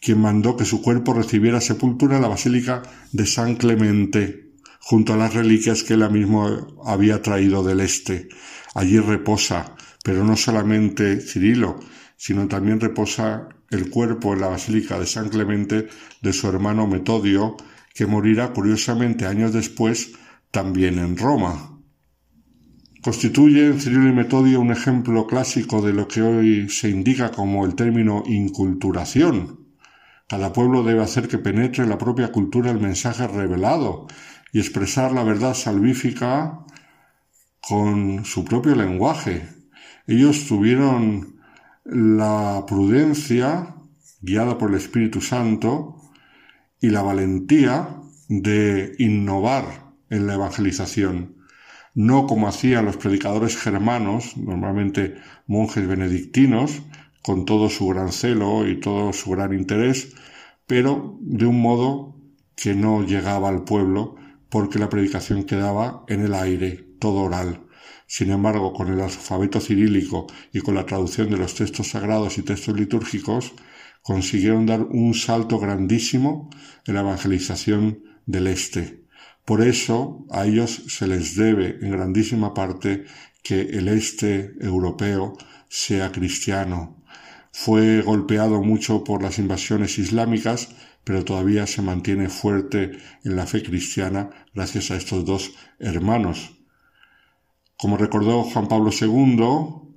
quien mandó que su cuerpo recibiera sepultura en la Basílica de San Clemente, junto a las reliquias que él mismo había traído del este. Allí reposa, pero no solamente Cirilo, sino también reposa el cuerpo en la Basílica de San Clemente de su hermano Metodio, que morirá curiosamente años después también en Roma. Constituye Cirilo y Metodio un ejemplo clásico de lo que hoy se indica como el término inculturación. Cada pueblo debe hacer que penetre en la propia cultura el mensaje revelado y expresar la verdad salvífica con su propio lenguaje. Ellos tuvieron la prudencia, guiada por el Espíritu Santo, y la valentía de innovar en la evangelización no como hacían los predicadores germanos, normalmente monjes benedictinos, con todo su gran celo y todo su gran interés, pero de un modo que no llegaba al pueblo porque la predicación quedaba en el aire, todo oral. Sin embargo, con el alfabeto cirílico y con la traducción de los textos sagrados y textos litúrgicos, consiguieron dar un salto grandísimo en la evangelización del Este. Por eso a ellos se les debe en grandísima parte que el este europeo sea cristiano. Fue golpeado mucho por las invasiones islámicas, pero todavía se mantiene fuerte en la fe cristiana gracias a estos dos hermanos. Como recordó Juan Pablo II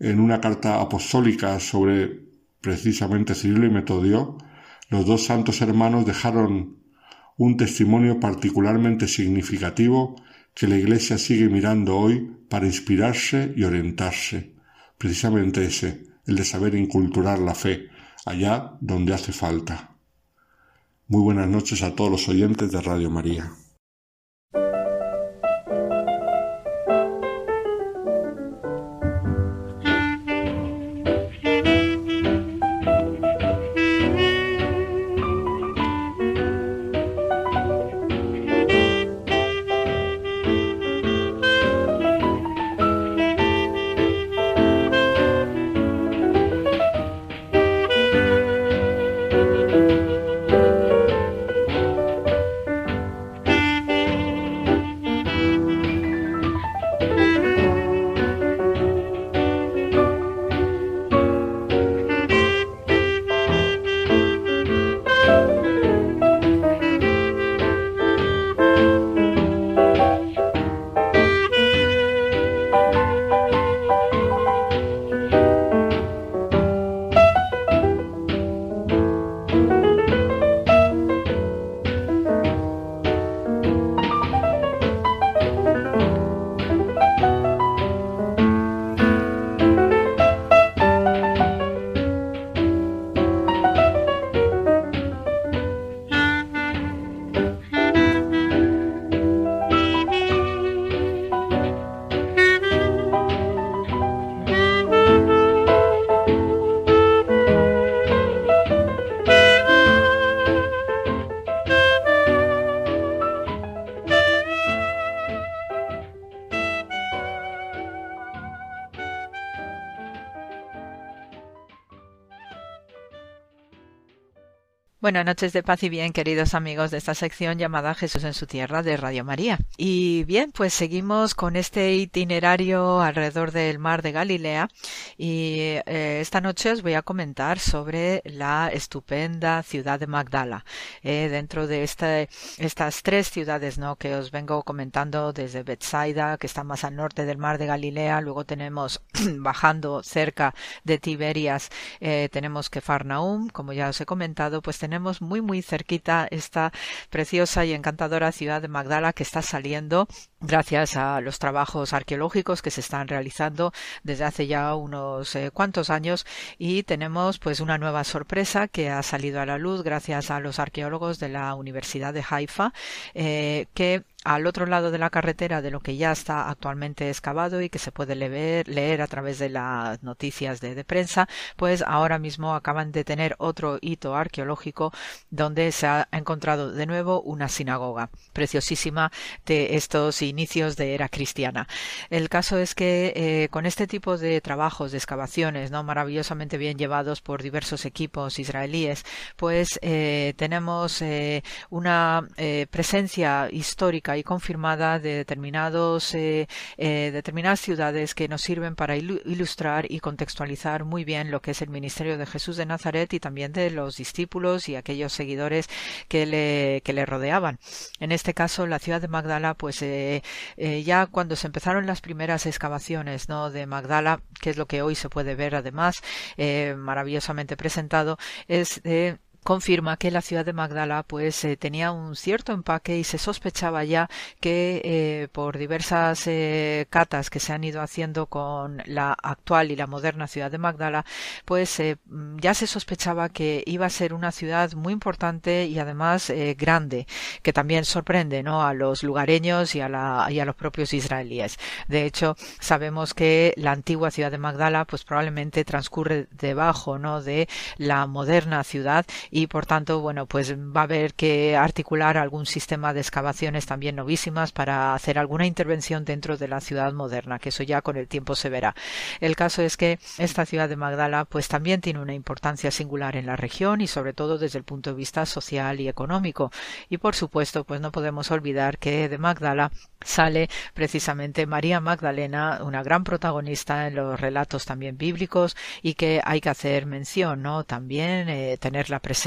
en una carta apostólica sobre precisamente Cirilo y Metodio, los dos santos hermanos dejaron un testimonio particularmente significativo que la Iglesia sigue mirando hoy para inspirarse y orientarse. Precisamente ese, el de saber inculturar la fe allá donde hace falta. Muy buenas noches a todos los oyentes de Radio María. Buenas noches de paz y bien, queridos amigos de esta sección llamada Jesús en su tierra de Radio María. Y bien, pues seguimos con este itinerario alrededor del mar de Galilea y eh, esta noche os voy a comentar sobre la estupenda ciudad de Magdala. Eh, dentro de este, estas tres ciudades ¿no? que os vengo comentando desde Bethsaida, que está más al norte del mar de Galilea, luego tenemos bajando cerca de Tiberias, eh, tenemos Kefarnaum, como ya os he comentado, pues tenemos muy muy cerquita esta preciosa y encantadora ciudad de Magdala que está saliendo gracias a los trabajos arqueológicos que se están realizando desde hace ya unos eh, cuantos años. Y tenemos pues una nueva sorpresa que ha salido a la luz gracias a los arqueólogos de la Universidad de Haifa eh, que al otro lado de la carretera de lo que ya está actualmente excavado y que se puede leer, a través de las noticias de, prensa, pues ahora mismo acaban de tener otro hito arqueológico donde se ha encontrado de nuevo una sinagoga preciosísima de estos inicios de era cristiana. El caso es que eh, con este tipo de trabajos, de excavaciones, no maravillosamente bien llevados por diversos equipos israelíes, pues eh, tenemos eh, una presencia histórica y confirmada de determinados, eh, eh, determinadas ciudades que nos sirven para ilustrar y contextualizar muy bien lo que es el ministerio de Jesús de Nazaret y también de los discípulos y aquellos seguidores que le, que le rodeaban. En este caso, la ciudad de Magdala, pues eh, ya cuando se empezaron las primeras excavaciones ¿no? de Magdala, que es lo que hoy se puede ver además, maravillosamente presentado, es de confirma que la ciudad de Magdala pues eh, tenía un cierto empaque y se sospechaba ya que eh, por diversas eh, catas que se han ido haciendo con la actual y la moderna ciudad de Magdala pues ya se sospechaba que iba a ser una ciudad muy importante y además grande que también sorprende ¿no? a los lugareños y a, la, y a los propios israelíes de hecho sabemos que la antigua ciudad de Magdala pues probablemente transcurre debajo ¿no? de la moderna ciudad y por tanto, bueno, pues va a haber que articular algún sistema de excavaciones también novísimas para hacer alguna intervención dentro de la ciudad moderna, que eso ya con el tiempo se verá. El caso es que esta ciudad de Magdala pues también tiene una importancia singular en la región y sobre todo desde el punto de vista social y económico. Y por supuesto, pues no podemos olvidar que de Magdala sale precisamente María Magdalena, una gran protagonista en los relatos también bíblicos y que hay que hacer mención, ¿no? También eh, tenerla presente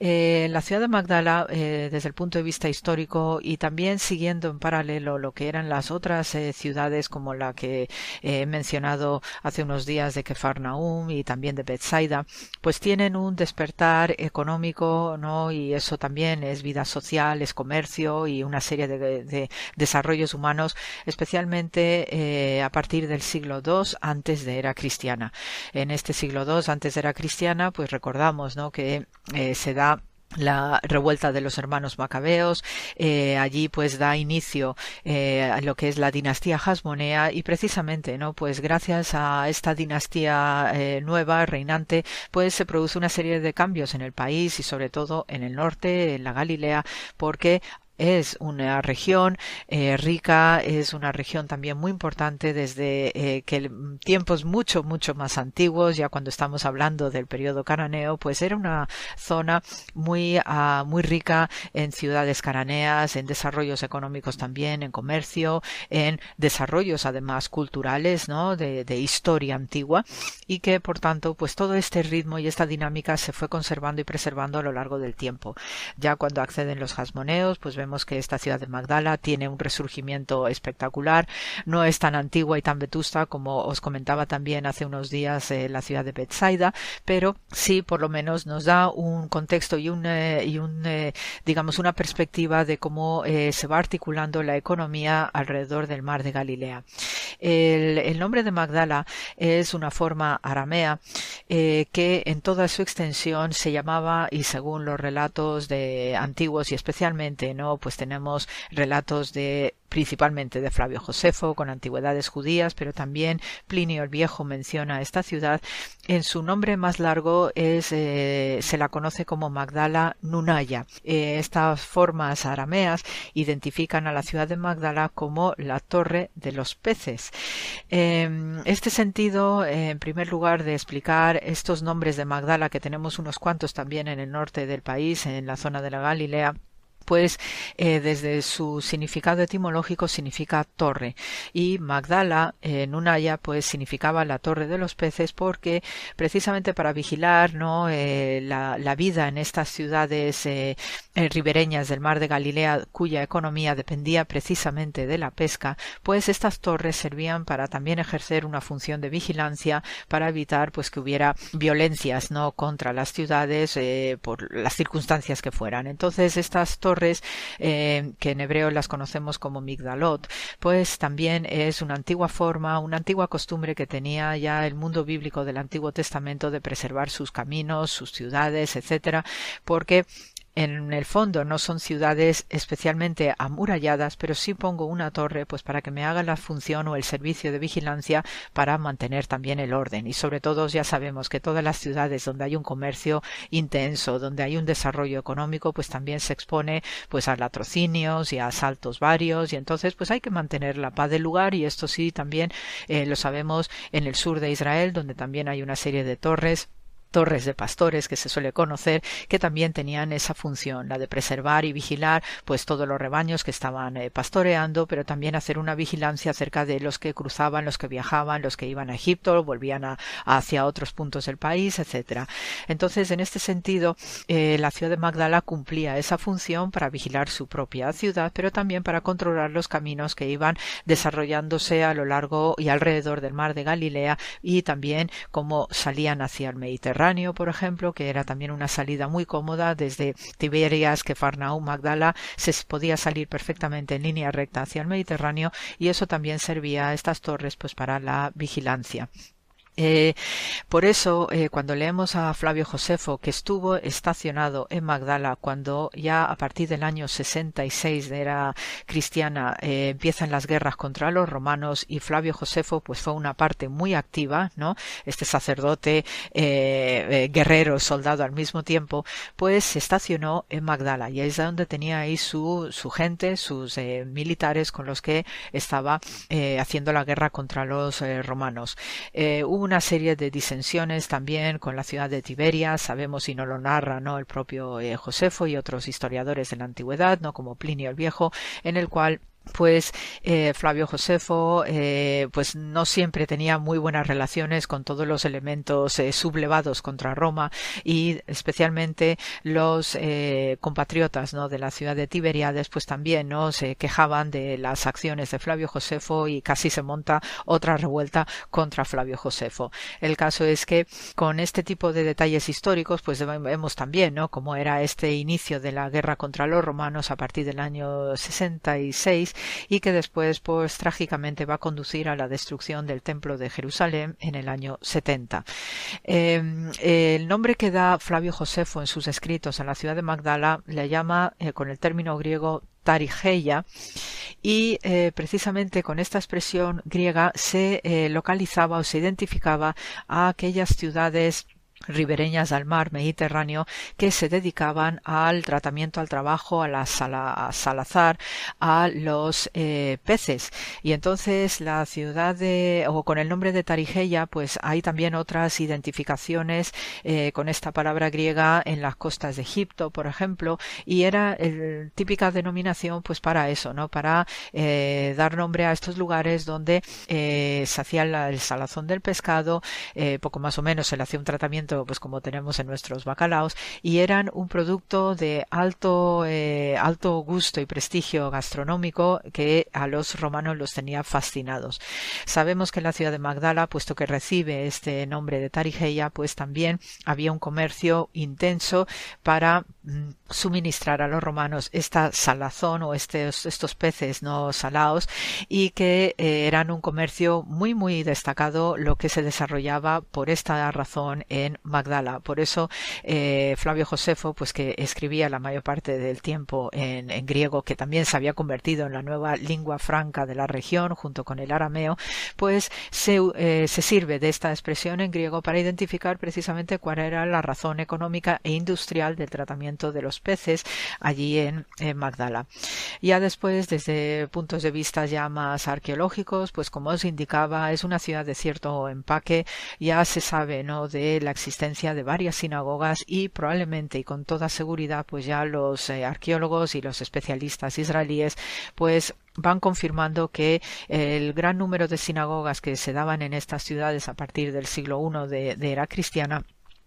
eh, la ciudad de Magdala, eh, desde el punto de vista histórico y también siguiendo en paralelo lo que eran las otras eh, ciudades como la que he mencionado hace unos días de Kefarnaum y también de Bethsaida, pues tienen un despertar económico, ¿no? Y eso también es vida social, es comercio y una serie de, de desarrollos humanos, especialmente a partir del siglo II antes de era cristiana. En este siglo II antes de era cristiana, pues recordamos, ¿no? Que eh, se da la revuelta de los hermanos macabeos eh, allí pues da inicio eh, a lo que es la dinastía hasmonea y precisamente no pues gracias a esta dinastía nueva reinante pues se produce una serie de cambios en el país y sobre todo en el norte en la Galilea porque es una región eh, rica, es una región también muy importante desde eh, que tiempos mucho, mucho más antiguos, ya cuando estamos hablando del periodo cananeo, pues era una zona muy, uh, muy rica en ciudades cananeas, en desarrollos económicos también, en comercio, en desarrollos además culturales, ¿no? De, de historia antigua y que por tanto, pues todo este ritmo y esta dinámica se fue conservando y preservando a lo largo del tiempo. Ya cuando acceden los jasmoneos, pues vemos que esta ciudad de Magdala tiene un resurgimiento espectacular, no es tan antigua y tan vetusta como os comentaba también hace unos días eh, la ciudad de Bethsaida, pero sí por lo menos nos da un contexto y un, eh, y un eh, digamos una perspectiva de cómo se va articulando la economía alrededor del mar de Galilea. El, el nombre de Magdala es una forma aramea que en toda su extensión se llamaba y según los relatos de antiguos y especialmente no pues tenemos relatos de principalmente de Flavio Josefo, con antigüedades judías, pero también Plinio el Viejo menciona esta ciudad. En su nombre más largo es, eh, se la conoce como Magdala Nunaya. Eh, estas formas arameas identifican a la ciudad de Magdala como la torre de los peces. Em, este sentido, en primer lugar, de explicar estos nombres de Magdala, que tenemos unos cuantos también en el norte del país, en la zona de la Galilea, pues eh, desde su significado etimológico significa torre. Y Magdala en Unaya pues significaba la torre de los peces porque precisamente para vigilar no eh, la, vida en estas ciudades eh, ribereñas del mar de Galilea cuya economía dependía precisamente de la pesca pues estas torres servían para también ejercer una función de vigilancia para evitar pues que hubiera violencias no contra las ciudades por las circunstancias que fueran. Entonces estas torres eh, que en hebreo las conocemos como migdalot, pues también es una antigua forma, una antigua costumbre que tenía ya el mundo bíblico del Antiguo Testamento de preservar sus caminos, sus ciudades, etcétera, porque en el fondo no son ciudades especialmente amuralladas, pero sí pongo una torre pues para que me haga la función o el servicio de vigilancia para mantener también el orden. Y sobre todo ya sabemos que todas las ciudades donde hay un comercio intenso, donde hay un desarrollo económico, pues también se expone pues a latrocinios y a asaltos varios y entonces pues hay que mantener la paz del lugar y esto sí también eh, lo sabemos en el sur de Israel donde también hay una serie de torres torres de pastores que se suele conocer que también tenían esa función la de preservar y vigilar pues todos los rebaños que estaban eh, pastoreando pero también hacer una vigilancia acerca de los que cruzaban los que viajaban los que iban a Egipto volvían a, hacia otros puntos del país etcétera. Entonces en este sentido eh, la ciudad de Magdala cumplía esa función para vigilar su propia ciudad pero también para controlar los caminos que iban desarrollándose a lo largo y alrededor del mar de Galilea y también cómo salían hacia el Mediterráneo por ejemplo, que era también una salida muy cómoda desde Tiberias, Kefarnaum, Magdala, se podía salir perfectamente en línea recta hacia el Mediterráneo y eso también servía a estas torres pues para la vigilancia. Eh, por eso, eh, cuando leemos a Flavio Josefo, que estuvo estacionado en Magdala cuando ya a partir del año 66 de era cristiana eh, empiezan las guerras contra los romanos y Flavio Josefo pues fue una parte muy activa, ¿no? Este sacerdote guerrero, soldado al mismo tiempo, pues se estacionó en Magdala y es donde tenía ahí su, su gente, sus militares con los que estaba haciendo la guerra contra los romanos. Hubo una serie de disensiones también con la ciudad de Tiberia, sabemos y no lo narra ¿no? el propio eh, Josefo y otros historiadores de la antigüedad, no como Plinio el Viejo, en el cual pues eh, Flavio Josefo eh, pues no siempre tenía muy buenas relaciones con todos los elementos eh, sublevados contra Roma y especialmente los eh, compatriotas ¿no? de la ciudad de Tiberiades pues también no se quejaban de las acciones de Flavio Josefo y casi se monta otra revuelta contra Flavio Josefo. El caso es que con este tipo de detalles históricos pues vemos también no cómo era este inicio de la guerra contra los romanos a partir del año 66 y que después pues trágicamente va a conducir a la destrucción del templo de Jerusalén en el año 70. Em, el nombre que da Flavio Josefo en sus escritos en la ciudad de Magdala le llama eh, con el término griego Tarigeia y eh, precisamente con esta expresión griega se eh, localizaba o se identificaba a aquellas ciudades ribereñas al mar Mediterráneo que se dedicaban al tratamiento, al trabajo, a la salazar, a los eh, peces. Y entonces la ciudad de, o con el nombre de Tarigeia, pues hay también otras identificaciones eh, con esta palabra griega en las costas de Egipto, por ejemplo, y era el, típica denominación pues para eso, ¿no? Para eh, dar nombre a estos lugares donde se hacía el salazón del pescado, poco más o menos se le hacía un tratamiento pues como tenemos en nuestros bacalaos y eran un producto de alto eh, alto gusto y prestigio gastronómico que a los romanos los tenía fascinados. Sabemos que en la ciudad de Magdala puesto que recibe este nombre de Tarigeia pues también había un comercio intenso para suministrar a los romanos esta salazón o estos, estos peces no salados y que eh, eran un comercio muy muy destacado lo que se desarrollaba por esta razón en Magdala. Por eso eh, Flavio Josefo pues que escribía la mayor parte del tiempo en, en, griego que también se había convertido en la nueva lengua franca de la región junto con el arameo pues se, eh, se sirve de esta expresión en griego para identificar precisamente cuál era la razón económica e industrial del tratamiento de los peces allí en, Magdala. Ya después, desde puntos de vista ya más arqueológicos, pues como os indicaba, es una ciudad de cierto empaque, ya se sabe, ¿no?, de la existencia de varias sinagogas y probablemente y con toda seguridad, pues ya los eh, arqueólogos y los especialistas israelíes, pues van confirmando que el gran número de sinagogas que se daban en estas ciudades a partir del siglo I de, de era cristiana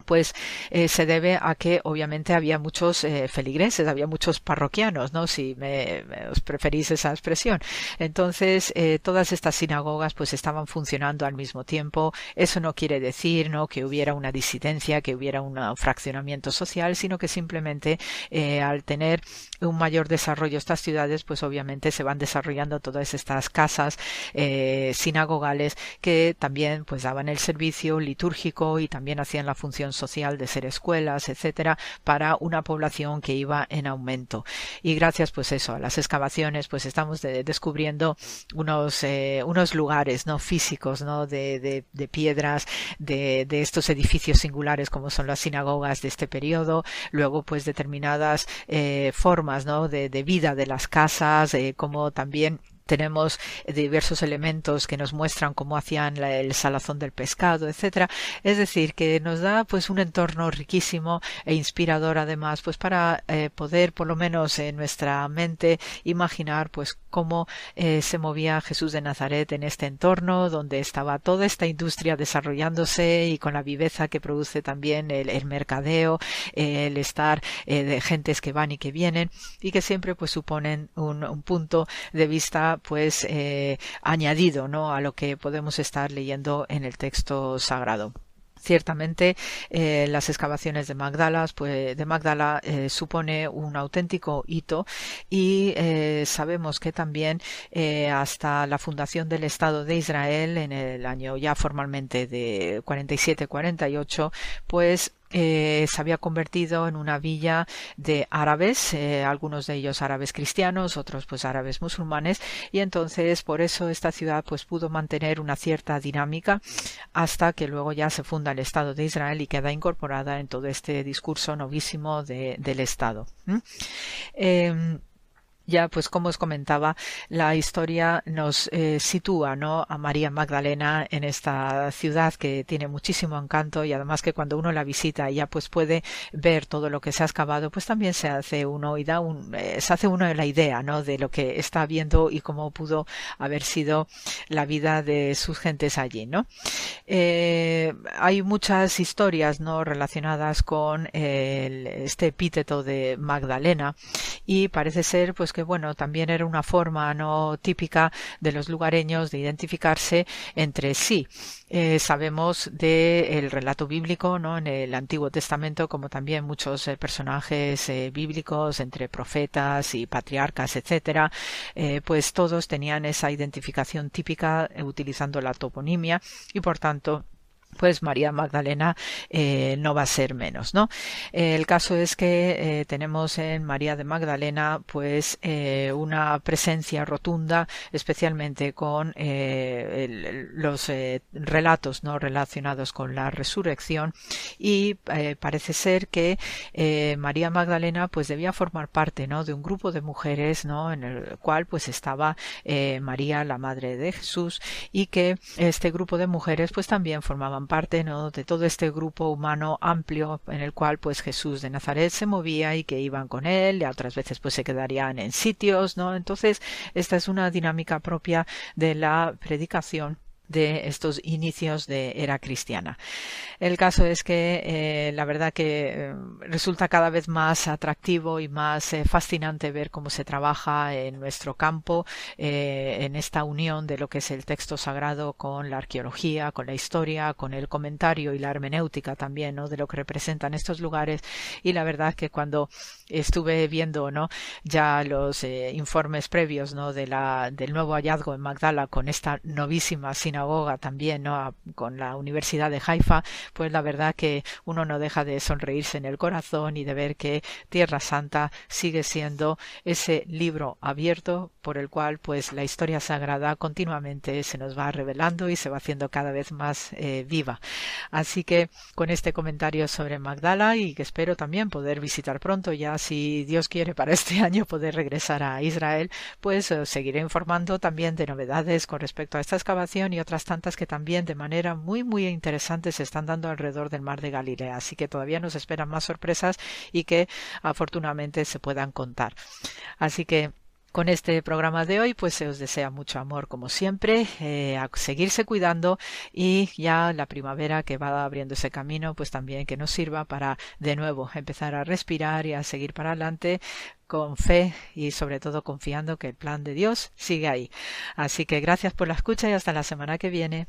pues eh, se debe a que obviamente había muchos eh, feligreses, había muchos parroquianos, ¿no? Si me, os preferís esa expresión. Entonces, eh, todas estas sinagogas pues estaban funcionando al mismo tiempo. Eso no quiere decir, ¿no? Que hubiera una disidencia, que hubiera un fraccionamiento social, sino que simplemente al tener un mayor desarrollo estas ciudades, pues obviamente se van desarrollando todas estas casas sinagogales que también pues daban el servicio litúrgico y también hacían la función social de ser escuelas, etcétera, para una población que iba en aumento. Y gracias, pues eso, a las excavaciones, pues estamos descubriendo unos, eh, unos lugares, ¿no? Físicos, ¿no? De, de, piedras, de, de, estos edificios singulares como son las sinagogas de este periodo, luego, pues determinadas eh, formas, ¿no? De, vida de las casas, eh, como también tenemos diversos elementos que nos muestran cómo hacían el salazón del pescado, etcétera. Es decir, que nos da pues un entorno riquísimo e inspirador además, pues para eh, poder por lo menos en nuestra mente imaginar pues cómo eh, se movía Jesús de Nazaret en este entorno donde estaba toda esta industria desarrollándose y con la viveza que produce también el, mercadeo, el estar eh, de gentes que van y que vienen y que siempre pues suponen un punto de vista pues eh, añadido ¿no? a lo que podemos estar leyendo en el texto sagrado. Ciertamente, eh, las excavaciones de Magdala, pues, de Magdala eh, supone un auténtico hito y sabemos que también hasta la fundación del Estado de Israel en el año ya formalmente de 47-48, pues eh, se había convertido en una villa de árabes, eh, algunos de ellos árabes cristianos, otros pues árabes musulmanes, y entonces por eso esta ciudad pues pudo mantener una cierta dinámica hasta que luego ya se funda el Estado de Israel y queda incorporada en todo este discurso novísimo de, del Estado ya pues como os comentaba la historia nos eh, sitúa no a María Magdalena en esta ciudad que tiene muchísimo encanto y además que cuando uno la visita ya pues puede ver todo lo que se ha excavado pues también se hace uno y da un eh, se hace uno la idea no de lo que está viendo y cómo pudo haber sido la vida de sus gentes allí no eh, hay muchas historias no relacionadas con este epíteto de Magdalena y parece ser pues que bueno, también era una forma no típica de los lugareños de identificarse entre sí. Eh, sabemos del relato bíblico, ¿no? En el Antiguo Testamento, como también muchos eh, personajes eh, bíblicos entre profetas y patriarcas, etcétera, pues todos tenían esa identificación típica utilizando la toponimia y por tanto pues María Magdalena eh, no va a ser menos, ¿no? el caso es que eh, tenemos en María de Magdalena pues eh, una presencia rotunda, especialmente con los relatos no relacionados con la resurrección y parece ser que María Magdalena pues debía formar parte, ¿no? De un grupo de mujeres, ¿no? En el cual pues estaba María la madre de Jesús y que este grupo de mujeres pues también parte ¿no? de todo este grupo humano amplio en el cual pues Jesús de Nazaret se movía y que iban con él y otras veces pues se quedarían en sitios, ¿no? Entonces esta es una dinámica propia de la predicación de estos inicios de era cristiana. El caso es que eh, la verdad que eh, resulta cada vez más atractivo y más eh, fascinante ver cómo se trabaja en nuestro campo, en esta unión de lo que es el texto sagrado con la arqueología, con la historia, con el comentario y la hermenéutica también, ¿no? De lo que representan estos lugares. Y la verdad que cuando estuve viendo, ¿no? Ya los informes previos, ¿no? Del nuevo hallazgo en Magdala con esta novísima sinagoga también, ¿no? Con la Universidad de Haifa, pues la verdad que uno no deja de sonreírse en el corazón y de ver que Tierra Santa sigue siendo ese libro abierto por el cual pues la historia sagrada continuamente se nos va revelando y se va haciendo cada vez más eh, viva. Así que con este comentario sobre Magdala y que espero también poder visitar pronto ya si Dios quiere para este año poder regresar a Israel, pues eh, seguiré informando también de novedades con respecto a esta excavación y otras tantas que también de manera muy muy interesante se están dando alrededor del mar de Galilea. Así que todavía nos esperan más sorpresas y que afortunadamente se puedan contar. Así que con este programa de hoy, pues se os desea mucho amor como siempre, eh, a seguirse cuidando y ya la primavera que va abriendo ese camino, pues también que nos sirva para de nuevo empezar a respirar y a seguir para adelante con fe y sobre todo confiando que el plan de Dios sigue ahí. Así que gracias por la escucha y hasta la semana que viene.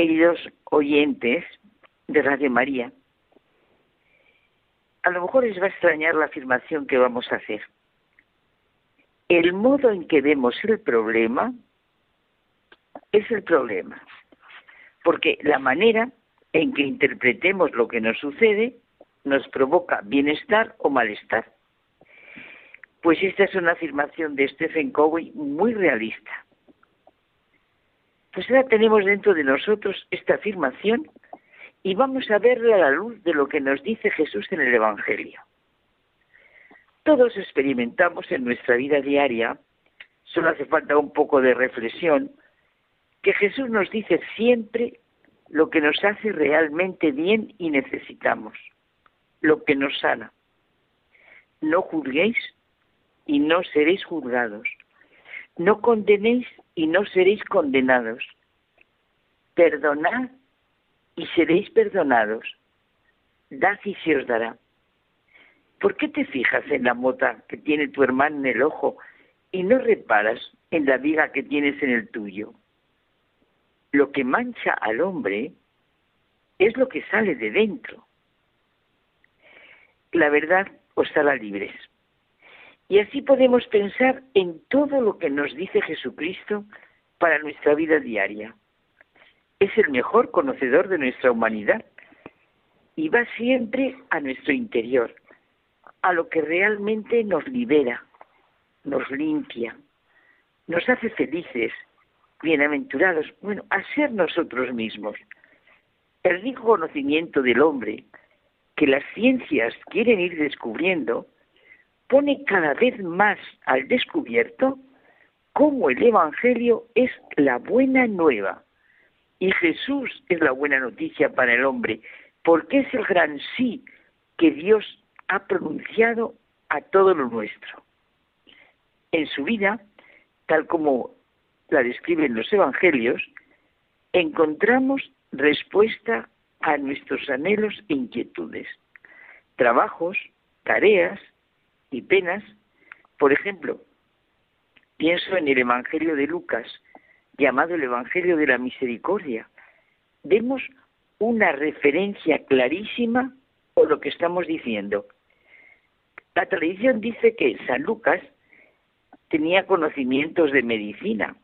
Queridos oyentes de Radio María. A lo mejor les va a extrañar la afirmación que vamos a hacer. El modo en que vemos el problema es el problema, porque la manera en que interpretemos lo que nos sucede nos provoca bienestar o malestar. Pues esta es una afirmación de Stephen Covey muy realista pues ahora tenemos dentro de nosotros esta afirmación y vamos a verla a la luz de lo que nos dice Jesús en el Evangelio. Todos experimentamos en nuestra vida diaria, solo hace falta un poco de reflexión, que Jesús nos dice siempre lo que nos hace realmente bien y necesitamos, lo que nos sana. No juzguéis y no seréis juzgados. No condenéis y no seréis condenados. Perdonad y seréis perdonados. Dad y se os dará. ¿Por qué te fijas en la mota que tiene tu hermano en el ojo y no reparas en la viga que tienes en el tuyo? Lo que mancha al hombre es lo que sale de dentro. La verdad os hará libres. Y así podemos pensar en todo lo que nos dice Jesucristo para nuestra vida diaria. Es el mejor conocedor de nuestra humanidad y va siempre a nuestro interior, a lo que realmente nos libera, nos limpia, nos hace felices, bienaventurados, bueno, a ser nosotros mismos. El rico conocimiento del hombre que las ciencias quieren ir descubriendo pone cada vez más al descubierto cómo el Evangelio es la buena nueva y Jesús es la buena noticia para el hombre, porque es el gran sí que Dios ha pronunciado a todo lo nuestro. En su vida, tal como la describen los Evangelios, encontramos respuesta a nuestros anhelos e inquietudes, trabajos, tareas y penas. Por ejemplo, pienso en el Evangelio de Lucas, llamado el Evangelio de la Misericordia. Vemos una referencia clarísima por lo que estamos diciendo. La tradición dice que San Lucas tenía conocimientos de medicina.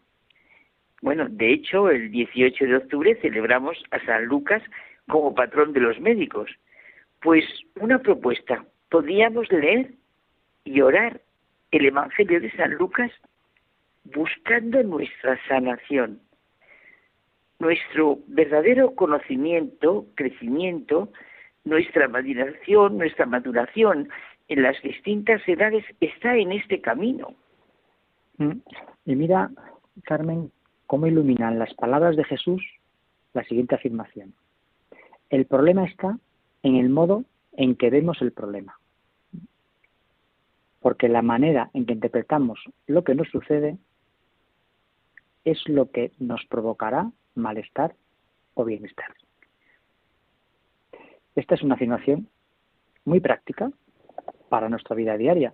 Bueno, de hecho, el 18 de octubre celebramos a San Lucas como patrón de los médicos. Pues una propuesta, podíamos leer y orar el Evangelio de San Lucas buscando nuestra sanación, nuestro verdadero conocimiento, crecimiento, nuestra maduración, nuestra maduración en las distintas edades está en este camino. Mm. Y mira, Carmen, cómo iluminan las palabras de Jesús la siguiente afirmación. El problema está en el modo en que vemos el problema. Porque la manera en que interpretamos lo que nos sucede es lo que nos provocará malestar o bienestar. Esta es una afirmación muy práctica para nuestra vida diaria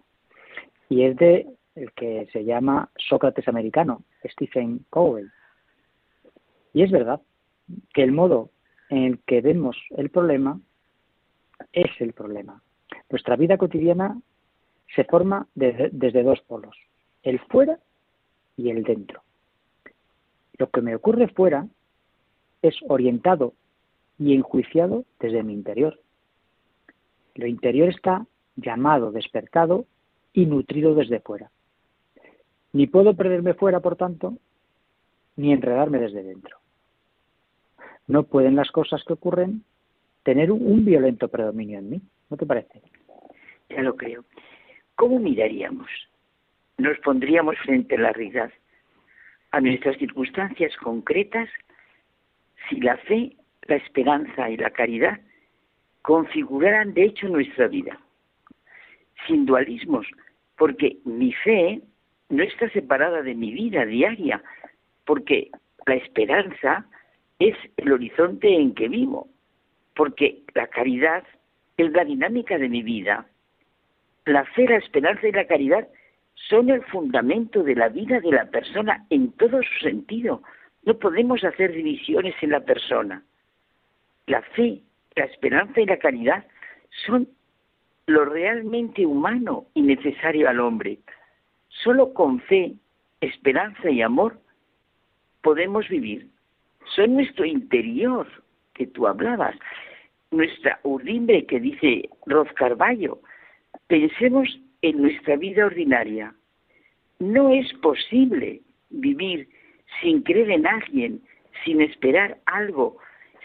y es de el que se llama Sócrates americano, Stephen Covey. Y es verdad que el modo en el que vemos el problema es el problema. Nuestra vida cotidiana se forma desde, dos polos, el fuera y el dentro. Lo que me ocurre fuera es orientado y enjuiciado desde mi interior. Lo interior está llamado, despertado y nutrido desde fuera. Ni puedo perderme fuera, por tanto, ni enredarme desde dentro. No pueden las cosas que ocurren tener un, violento predominio en mí. ¿No te parece? Ya lo creo. ¿Cómo miraríamos? Nos pondríamos frente a la realidad, a nuestras circunstancias concretas, si la fe, la esperanza y la caridad configuraran de hecho nuestra vida. Sin dualismos, porque mi fe no está separada de mi vida diaria, porque la esperanza es el horizonte en que vivo, porque la caridad es la dinámica de mi vida. La fe, la esperanza y la caridad son el fundamento de la vida de la persona en todo su sentido. No podemos hacer divisiones en la persona. La fe, la esperanza y la caridad son lo realmente humano y necesario al hombre. Solo con fe, esperanza y amor podemos vivir. Son nuestro interior que tú hablabas, nuestra urdimbre que dice Roz Carballo. Pensemos en nuestra vida ordinaria. No es posible vivir sin creer en alguien, sin esperar algo,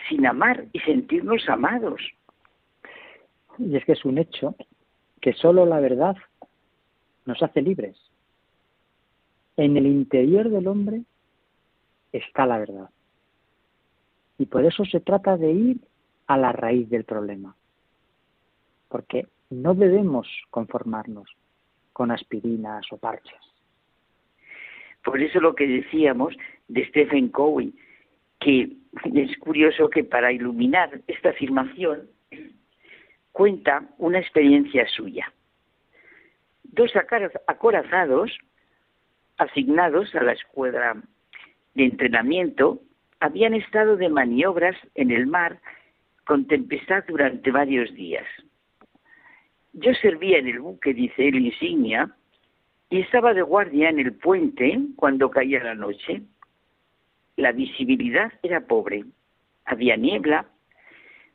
sin amar y sentirnos amados. Y es que es un hecho que solo la verdad nos hace libres. En el interior del hombre está la verdad. Y por eso se trata de ir a la raíz del problema. Porque no debemos conformarnos con aspirinas o parches. Por eso lo que decíamos de Stephen Covey, que es curioso que para iluminar esta afirmación cuenta una experiencia suya. Dos acorazados asignados a la escuadra de entrenamiento habían estado de maniobras en el mar con tempestad durante varios días. Yo servía en el buque, dice el insignia, y estaba de guardia en el puente cuando caía la noche. La visibilidad era pobre, había niebla,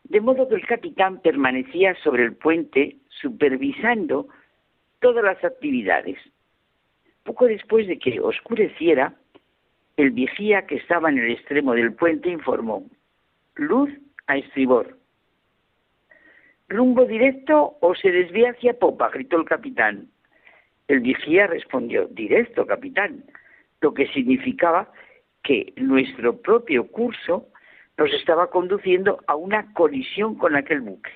de modo que el capitán permanecía sobre el puente supervisando todas las actividades. Poco después de que oscureciera, el vigía que estaba en el extremo del puente informó, luz a estribor. ¿Rumbo directo o se desvía hacia popa? gritó el capitán. El vigía respondió, directo, capitán, lo que significaba que nuestro propio curso nos estaba conduciendo a una colisión con aquel buque.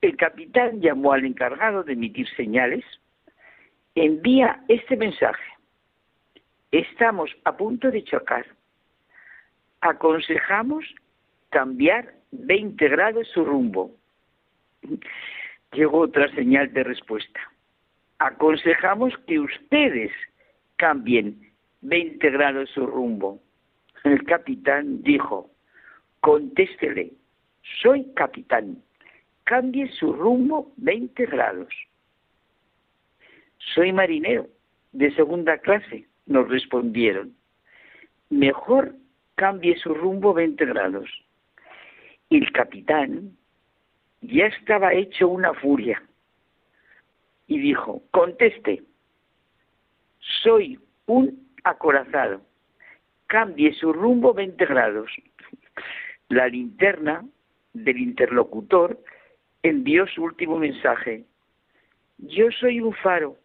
El capitán llamó al encargado de emitir señales, envía este mensaje. Estamos a punto de chocar. aconsejamos cambiar 20 grados su rumbo. Llegó otra señal de respuesta. Aconsejamos que ustedes cambien 20 grados su rumbo. El capitán dijo, contéstele, soy capitán, cambie su rumbo 20 grados. Soy marinero de segunda clase, nos respondieron. Mejor cambie su rumbo 20 grados. El capitán ya estaba hecho una furia y dijo, conteste, soy un acorazado, cambie su rumbo 20 grados. La linterna del interlocutor envió su último mensaje. Yo soy un faro.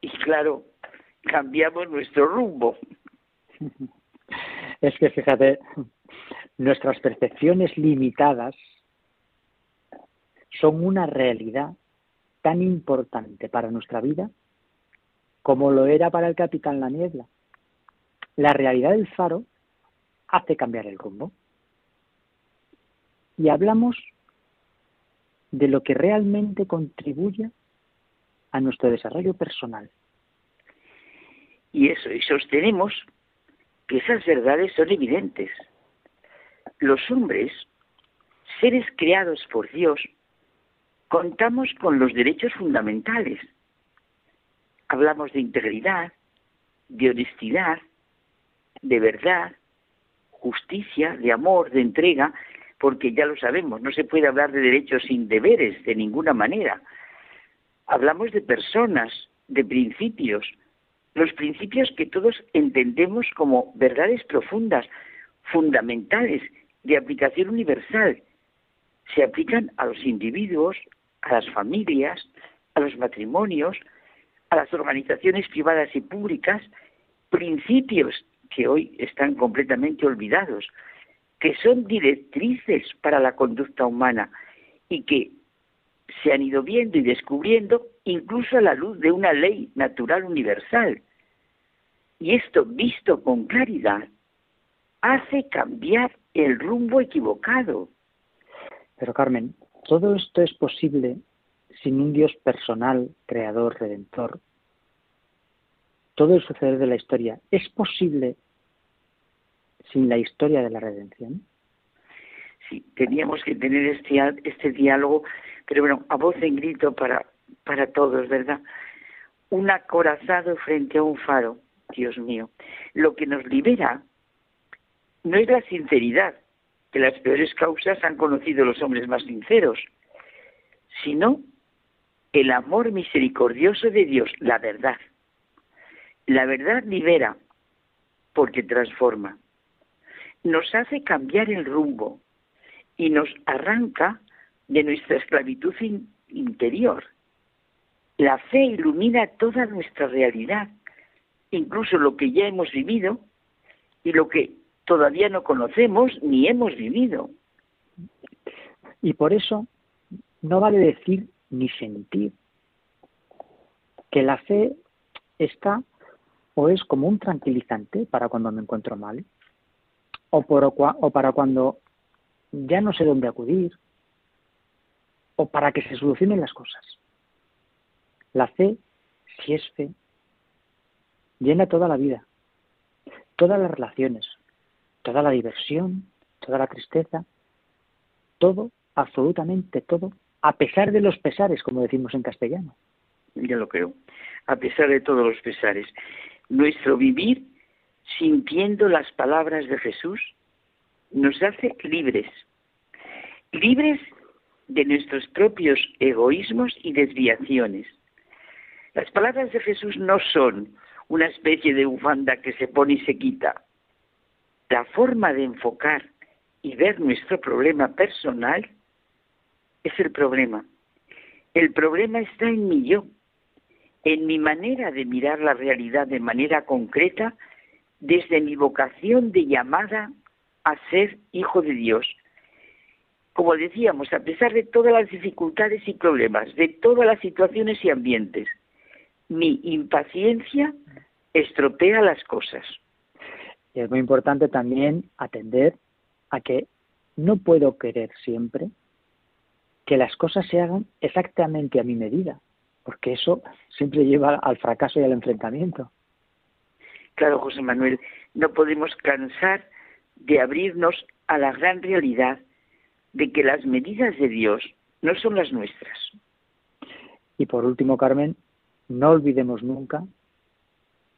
Y claro, cambiamos nuestro rumbo. Es que fíjate, nuestras percepciones limitadas son una realidad tan importante para nuestra vida como lo era para el capitán La Niebla. La realidad del faro hace cambiar el rumbo. Y hablamos de lo que realmente contribuye a nuestro desarrollo personal. Y eso, y sostenemos que esas verdades son evidentes. Los hombres, seres creados por Dios, contamos con los derechos fundamentales. Hablamos de integridad, de honestidad, de verdad, justicia, de amor, de entrega, porque ya lo sabemos, no se puede hablar de derechos sin deberes de ninguna manera. Hablamos de personas, de principios, los principios que todos entendemos como verdades profundas, fundamentales, de aplicación universal. Se aplican a los individuos, a las familias, a los matrimonios, a las organizaciones privadas y públicas, principios que hoy están completamente olvidados, que son directrices para la conducta humana y que se han ido viendo y descubriendo incluso a la luz de una ley natural universal. Y esto, visto con claridad, hace cambiar el rumbo equivocado. Pero Carmen, todo esto es posible sin un Dios personal, creador, redentor. Todo el suceder de la historia es posible sin la historia de la redención. Sí, teníamos que tener este, este diálogo, pero bueno, a voz en grito para, para todos, ¿verdad? Un acorazado frente a un faro, Dios mío. Lo que nos libera no es la sinceridad, que las peores causas han conocido los hombres más sinceros, sino el amor misericordioso de Dios, la verdad. La verdad libera porque transforma. Nos hace cambiar el rumbo y nos arranca de nuestra esclavitud interior. La fe ilumina toda nuestra realidad, incluso lo que ya hemos vivido y lo que todavía no conocemos ni hemos vivido. Y por eso no vale decir ni sentir que la fe está o es como un tranquilizante para cuando me encuentro mal, o, por, o para cuando ya no sé dónde acudir, o para que se solucionen las cosas. La fe, si es fe, llena toda la vida, todas las relaciones, toda la diversión, toda la tristeza, todo, absolutamente todo, a pesar de los pesares, como decimos en castellano. Ya lo creo, a pesar de todos los pesares. Nuestro vivir sintiendo las palabras de Jesús nos hace libres, libres de nuestros propios egoísmos y desviaciones. Las palabras de Jesús no son una especie de bufanda que se pone y se quita, la forma de enfocar y ver nuestro problema personal es el problema. El problema está en mi yo, en mi manera de mirar la realidad de manera concreta desde mi vocación de llamada a ser hijo de Dios. Como decíamos, a pesar de todas las dificultades y problemas, de todas las situaciones y ambientes, mi impaciencia estropea las cosas. Y es muy importante también atender a que no puedo querer siempre que las cosas se hagan exactamente a mi medida, porque eso siempre lleva al fracaso y al enfrentamiento. Claro, José Manuel, no podemos cansar de abrirnos a la gran realidad de que las medidas de Dios no son las nuestras. Y por último, Carmen, no olvidemos nunca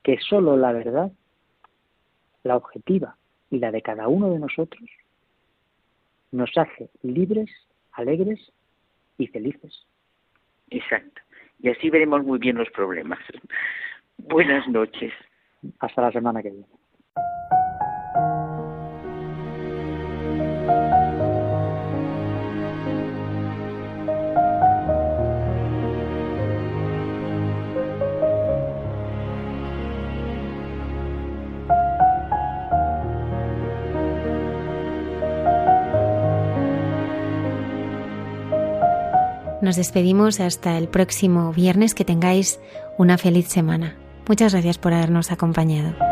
que solo la verdad, la objetiva y la de cada uno de nosotros, nos hace libres, alegres y felices. Exacto. Y así veremos muy bien los problemas. Buenas noches. Hasta la semana que viene. Nos despedimos hasta el próximo viernes. Que tengáis una feliz semana. Muchas gracias por habernos acompañado.